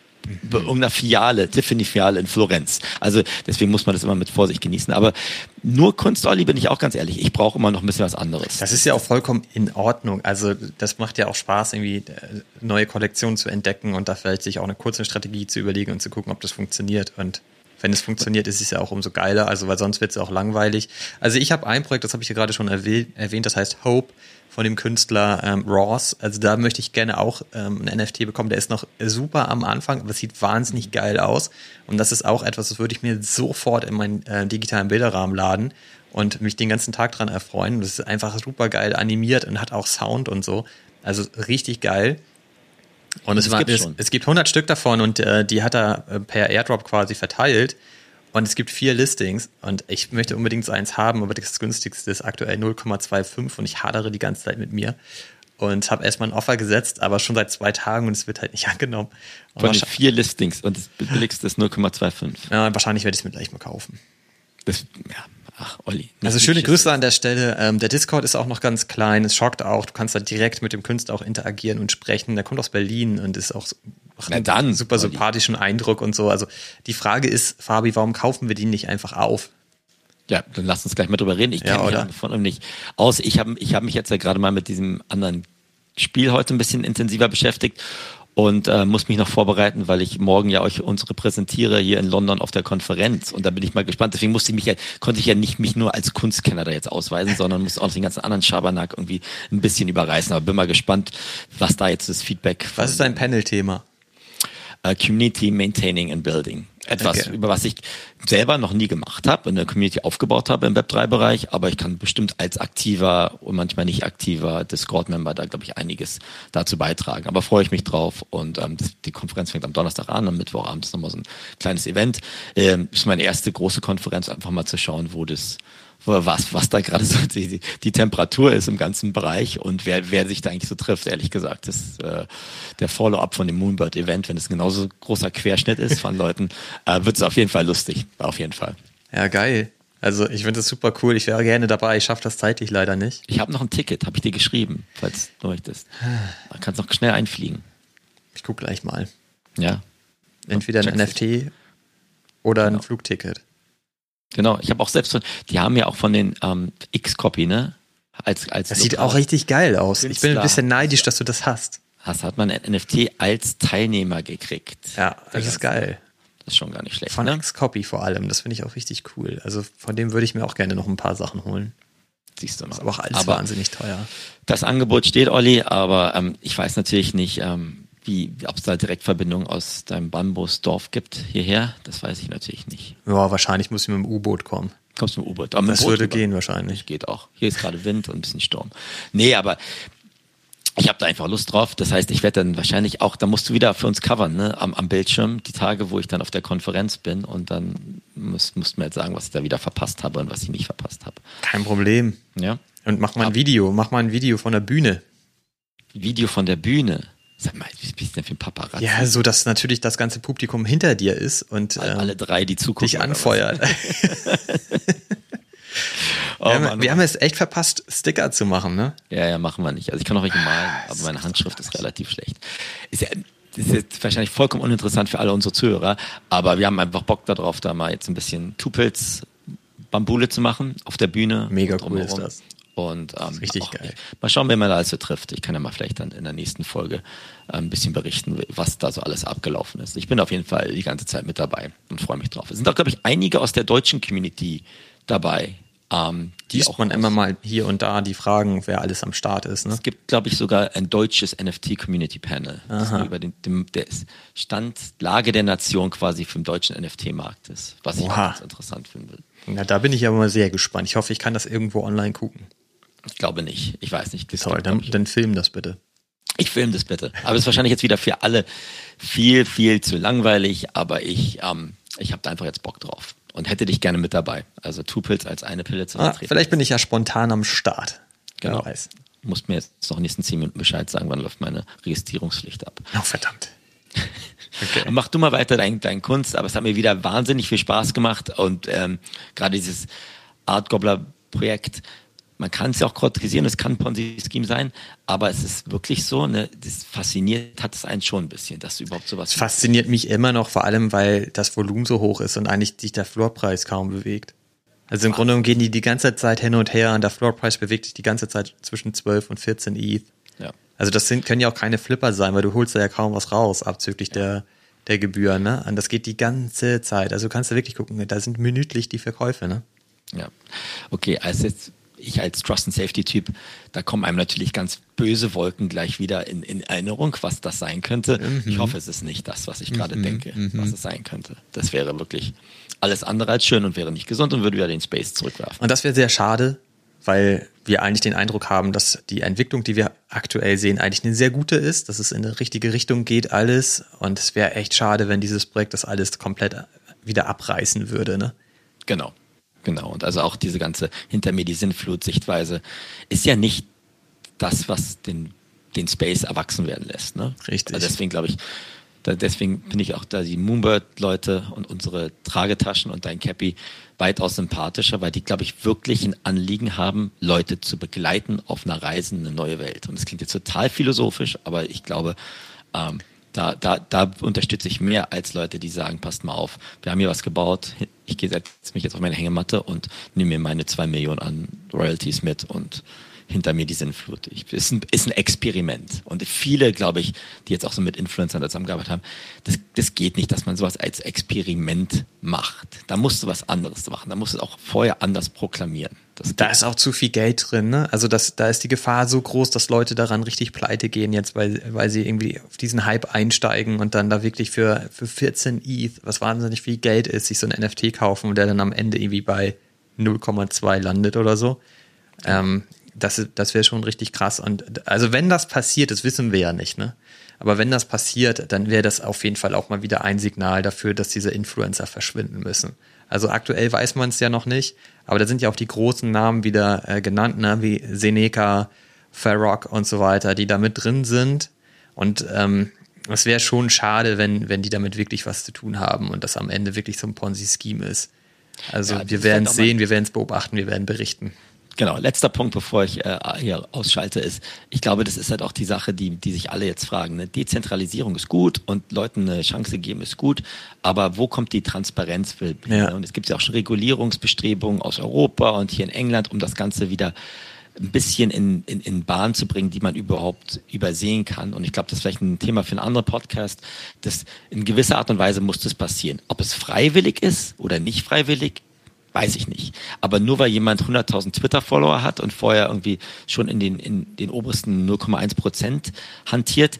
irgendeiner Filiale, Tiffany-Filiale in Florenz. Also deswegen muss man das immer mit Vorsicht genießen. Aber nur Kunst, Olli, bin ich auch ganz ehrlich. Ich brauche immer noch ein bisschen was anderes. Das ist ja auch vollkommen in Ordnung. Also das macht ja auch Spaß, irgendwie äh, neue Kollektionen zu entdecken und da vielleicht sich auch eine kurze Strategie zu überlegen und zu gucken, ob das funktioniert. Und wenn es funktioniert, ist es ja auch umso geiler, also weil sonst wird es auch langweilig. Also ich habe ein Projekt, das habe ich hier gerade schon erwähnt, das heißt Hope von dem Künstler ähm, Ross. Also da möchte ich gerne auch ähm, ein NFT bekommen. Der ist noch super am Anfang, aber es sieht wahnsinnig geil aus. Und das ist auch etwas, das würde ich mir sofort in meinen äh, digitalen Bilderrahmen laden und mich den ganzen Tag dran erfreuen. Das ist einfach super geil animiert und hat auch Sound und so. Also richtig geil. Und es, war, es, es, gibt 100 Stück davon und äh, die hat er äh, per Airdrop quasi verteilt. Und es gibt vier Listings und ich möchte unbedingt so eins haben, aber das günstigste ist aktuell 0,25 und ich hadere die ganze Zeit mit mir. Und habe erstmal ein Offer gesetzt, aber schon seit zwei Tagen und es wird halt nicht angenommen. Und Von den vier Listings und das billigste ist 0,25. Ja, wahrscheinlich werde ich es mir gleich mal kaufen. Das, ja, Ach, Olli. Also schöne Grüße an der Stelle. Ähm, der Discord ist auch noch ganz klein. Es schockt auch. Du kannst da direkt mit dem Künstler auch interagieren und sprechen. Der kommt aus Berlin und ist auch Na dann, super Olli. sympathischen Eindruck und so. Also die Frage ist, Fabi, warum kaufen wir den nicht einfach auf? Ja, dann lass uns gleich mal drüber reden. Ich kenne ja, mich von ihm nicht aus. Ich habe ich hab mich jetzt ja gerade mal mit diesem anderen Spiel heute ein bisschen intensiver beschäftigt und äh, muss mich noch vorbereiten, weil ich morgen ja euch uns repräsentiere hier in London auf der Konferenz und da bin ich mal gespannt. Deswegen musste ich mich ja, konnte ich ja nicht mich nur als Kunstkenner da jetzt ausweisen, sondern muss auch den ganzen anderen Schabernack irgendwie ein bisschen überreißen. Aber bin mal gespannt, was da jetzt das Feedback. Was ist dein Panel-Thema? Uh, Community Maintaining and Building etwas, okay. über was ich selber noch nie gemacht habe, eine Community aufgebaut habe im Web3-Bereich, aber ich kann bestimmt als aktiver und manchmal nicht aktiver Discord-Member da, glaube ich, einiges dazu beitragen. Aber freue ich mich drauf und ähm, das, die Konferenz fängt am Donnerstag an, am Mittwochabend ist nochmal so ein kleines Event. Ähm, ist meine erste große Konferenz, einfach mal zu schauen, wo das was, was da gerade so die, die Temperatur ist im ganzen Bereich und wer, wer sich da eigentlich so trifft, ehrlich gesagt. Das äh, der Follow-up von dem Moonbird-Event, wenn es genauso großer Querschnitt ist von Leuten, äh, wird es auf jeden Fall lustig. Auf jeden Fall. Ja, geil. Also ich finde das super cool. Ich wäre gerne dabei. Ich schaffe das zeitlich leider nicht. Ich habe noch ein Ticket, habe ich dir geschrieben, falls du möchtest. Da kannst noch schnell einfliegen. Ich gucke gleich mal. Ja. Entweder ein NFT oder genau. ein Flugticket. Genau, ich habe auch selbst von, die haben ja auch von den ähm, X-Copy, ne? Als, als das sieht auch richtig geil aus. Künstler. Ich bin ein bisschen neidisch, dass du das hast. Hast, hat man ein NFT als Teilnehmer gekriegt. Ja, das ist geil. Das ist schon gar nicht schlecht. Von ne? X-Copy vor allem, das finde ich auch richtig cool. Also von dem würde ich mir auch gerne noch ein paar Sachen holen. Siehst du mal. Ist aber auch alles aber wahnsinnig teuer. Das Angebot steht, Olli, aber ähm, ich weiß natürlich nicht, ähm, wie, ob es da Direktverbindungen aus deinem Bambusdorf gibt hierher. Das weiß ich natürlich nicht. Ja, wahrscheinlich muss ich mit dem U-Boot kommen. Kommst du mit dem U-Boot? Das würde gehen wahrscheinlich. Geht auch. Hier ist gerade Wind und ein bisschen Sturm. Nee, aber ich habe da einfach Lust drauf. Das heißt, ich werde dann wahrscheinlich auch, da musst du wieder für uns covern, ne, am, am Bildschirm, die Tage, wo ich dann auf der Konferenz bin und dann musst, musst du mir jetzt sagen, was ich da wieder verpasst habe und was ich nicht verpasst habe. Kein Problem. Ja. Und mach mal ein Video, mach mal ein Video von der Bühne. Video von der Bühne. Sag mal, wie bist du denn für ein Paparazzi? Ja, so dass natürlich das ganze Publikum hinter dir ist und alle, ähm, alle drei, die zugucken, dich anfeuert. Oh, wir, haben, Mann, wir haben es echt verpasst, Sticker zu machen, ne? Ja, ja, machen wir nicht. Also ich kann auch welche malen, aber meine Handschrift ist relativ schlecht. Ist ja, ist jetzt wahrscheinlich vollkommen uninteressant für alle unsere Zuhörer, aber wir haben einfach Bock darauf, da mal jetzt ein bisschen Tupils Bambule zu machen auf der Bühne. Mega cool ist das. Und ähm, richtig geil. Mal schauen, wer man da also trifft. Ich kann ja mal vielleicht dann in der nächsten Folge äh, ein bisschen berichten, was da so alles abgelaufen ist. Ich bin auf jeden Fall die ganze Zeit mit dabei und freue mich drauf. Es sind auch, glaube ich, einige aus der deutschen Community dabei, ähm, die Liest auch man immer mal hier und da die Fragen, wer alles am Start ist. Ne? Es gibt, glaube ich, sogar ein deutsches NFT-Community-Panel, das über den, dem, der Stand, Lage der Nation quasi für den deutschen NFT-Markt ist, was ich Oha. auch ganz interessant finde. Na, da bin ich aber mal sehr gespannt. Ich hoffe, ich kann das irgendwo online gucken. Ich glaube nicht. Ich weiß nicht. Toll, dann, dann film das bitte. Ich film das bitte. Aber es ist wahrscheinlich jetzt wieder für alle viel, viel zu langweilig, aber ich, ähm, ich habe da einfach jetzt Bock drauf und hätte dich gerne mit dabei. Also Two Pills als eine Pille zu ah, vertreten. Ah, vielleicht bin ich ja spontan am Start. Genau. Wer weiß. Du musst mir jetzt noch in den nächsten zehn Minuten Bescheid sagen, wann läuft meine Registrierungspflicht ab. Oh, verdammt. Okay. Mach du mal weiter dein, dein Kunst, aber es hat mir wieder wahnsinnig viel Spaß gemacht und ähm, gerade dieses Art Gobbler Projekt man kann es ja auch kritisieren, es kann ein Ponzi-Scheme sein, aber es ist wirklich so, ne, das fasziniert hat es einen schon ein bisschen, dass du überhaupt sowas. Fasziniert mich immer noch, vor allem, weil das Volumen so hoch ist und eigentlich sich der Floorpreis kaum bewegt. Also im Grunde genommen gehen die die ganze Zeit hin und her und der Floorpreis bewegt sich die ganze Zeit zwischen 12 und 14 ETH. Ja. Also das sind, können ja auch keine Flipper sein, weil du holst da ja kaum was raus, abzüglich ja. der, der Gebühren, ne? Und das geht die ganze Zeit. Also du kannst da wirklich gucken, da sind minütlich die Verkäufe, ne? Ja. Okay, also jetzt ich als Trust and Safety Typ, da kommen einem natürlich ganz böse Wolken gleich wieder in, in Erinnerung, was das sein könnte. Mhm. Ich hoffe, es ist nicht das, was ich gerade mhm. denke, mhm. was es sein könnte. Das wäre wirklich alles andere als schön und wäre nicht gesund und würde wieder den Space zurückwerfen. Und das wäre sehr schade, weil wir eigentlich den Eindruck haben, dass die Entwicklung, die wir aktuell sehen, eigentlich eine sehr gute ist, dass es in eine richtige Richtung geht, alles. Und es wäre echt schade, wenn dieses Projekt das alles komplett wieder abreißen würde. Ne? Genau. Genau, und also auch diese ganze hinter mir die Sinnflut-Sichtweise ist ja nicht das, was den, den Space erwachsen werden lässt. Ne? Richtig. Also deswegen glaube ich, da, deswegen bin ich auch da die Moonbird-Leute und unsere Tragetaschen und dein Cappy weitaus sympathischer, weil die, glaube ich, wirklich ein Anliegen haben, Leute zu begleiten auf einer Reise in eine neue Welt. Und das klingt jetzt total philosophisch, aber ich glaube, ähm, da, da, da unterstütze ich mehr als Leute, die sagen, passt mal auf, wir haben hier was gebaut, ich gehe mich jetzt auf meine Hängematte und nehme mir meine zwei Millionen an Royalties mit und hinter mir die Sinnflut. Ich, ist, ein, ist ein Experiment. Und viele, glaube ich, die jetzt auch so mit Influencern zusammengearbeitet haben, das, das geht nicht, dass man sowas als Experiment macht. Da musst du was anderes machen. Da musst du es auch vorher anders proklamieren. Da ist auch zu viel Geld drin. Ne? Also das, da ist die Gefahr so groß, dass Leute daran richtig pleite gehen jetzt, weil, weil sie irgendwie auf diesen Hype einsteigen und dann da wirklich für, für 14 ETH, was wahnsinnig viel Geld ist, sich so ein NFT kaufen und der dann am Ende irgendwie bei 0,2 landet oder so. Ähm, das, das wäre schon richtig krass. Und also wenn das passiert, das wissen wir ja nicht, ne? Aber wenn das passiert, dann wäre das auf jeden Fall auch mal wieder ein Signal dafür, dass diese Influencer verschwinden müssen. Also aktuell weiß man es ja noch nicht, aber da sind ja auch die großen Namen wieder äh, genannt, ne? wie Seneca, Farrock und so weiter, die da mit drin sind. Und ähm, es wäre schon schade, wenn, wenn die damit wirklich was zu tun haben und das am Ende wirklich so ein Ponzi-Scheme ist. Also ja, wir werden es halt sehen, wir werden es beobachten, wir werden berichten. Genau, letzter Punkt, bevor ich äh, hier ausschalte, ist, ich glaube, das ist halt auch die Sache, die, die sich alle jetzt fragen. Ne? Dezentralisierung ist gut und Leuten eine Chance geben ist gut, aber wo kommt die Transparenz? Für, ja. Und es gibt ja auch schon Regulierungsbestrebungen aus Europa und hier in England, um das Ganze wieder ein bisschen in, in, in Bahn zu bringen, die man überhaupt übersehen kann. Und ich glaube, das ist vielleicht ein Thema für einen anderen Podcast. Das in gewisser Art und Weise muss das passieren. Ob es freiwillig ist oder nicht freiwillig, weiß ich nicht. Aber nur weil jemand 100.000 Twitter-Follower hat und vorher irgendwie schon in den, in den obersten 0,1 Prozent hantiert,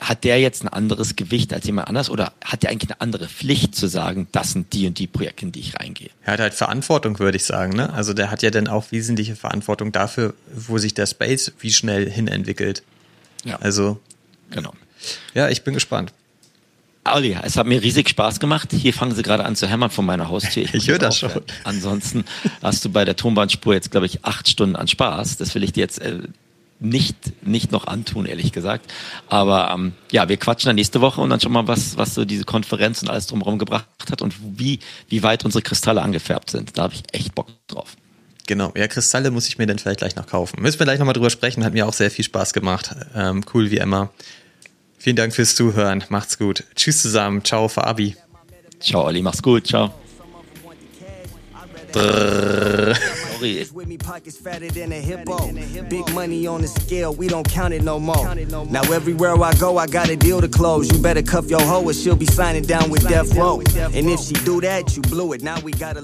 hat der jetzt ein anderes Gewicht als jemand anders oder hat der eigentlich eine andere Pflicht zu sagen, das sind die und die Projekte, in die ich reingehe? Er hat halt Verantwortung, würde ich sagen. Ne? Also der hat ja dann auch wesentliche Verantwortung dafür, wo sich der Space wie schnell hin entwickelt. Ja. Also. Genau. Ja, ich bin gespannt. Auli, es hat mir riesig Spaß gemacht. Hier fangen sie gerade an zu hämmern von meiner Haustür. Ich, ich höre das schon. Ansonsten hast du bei der Tonbandspur jetzt, glaube ich, acht Stunden an Spaß. Das will ich dir jetzt äh, nicht, nicht noch antun, ehrlich gesagt. Aber ähm, ja, wir quatschen dann nächste Woche und dann schon mal, was, was so diese Konferenz und alles drumherum gebracht hat und wie, wie weit unsere Kristalle angefärbt sind. Da habe ich echt Bock drauf. Genau, ja, Kristalle muss ich mir dann vielleicht gleich noch kaufen. Müssen wir gleich nochmal drüber sprechen, hat mir auch sehr viel Spaß gemacht. Ähm, cool wie immer. Vielen Dank fürs Zuhören, macht's gut. Tschüss zusammen, ciao, Fabi. Ciao, Olli, mach's gut, ciao. Sorry. With me pockets fatter than a hippo. Big money on the scale, we don't count it no more. Now everywhere I go, I got a deal to close. You better cuff your hoe or she'll be signing down with Death Row. And if she do that, you blew it. Now we gotta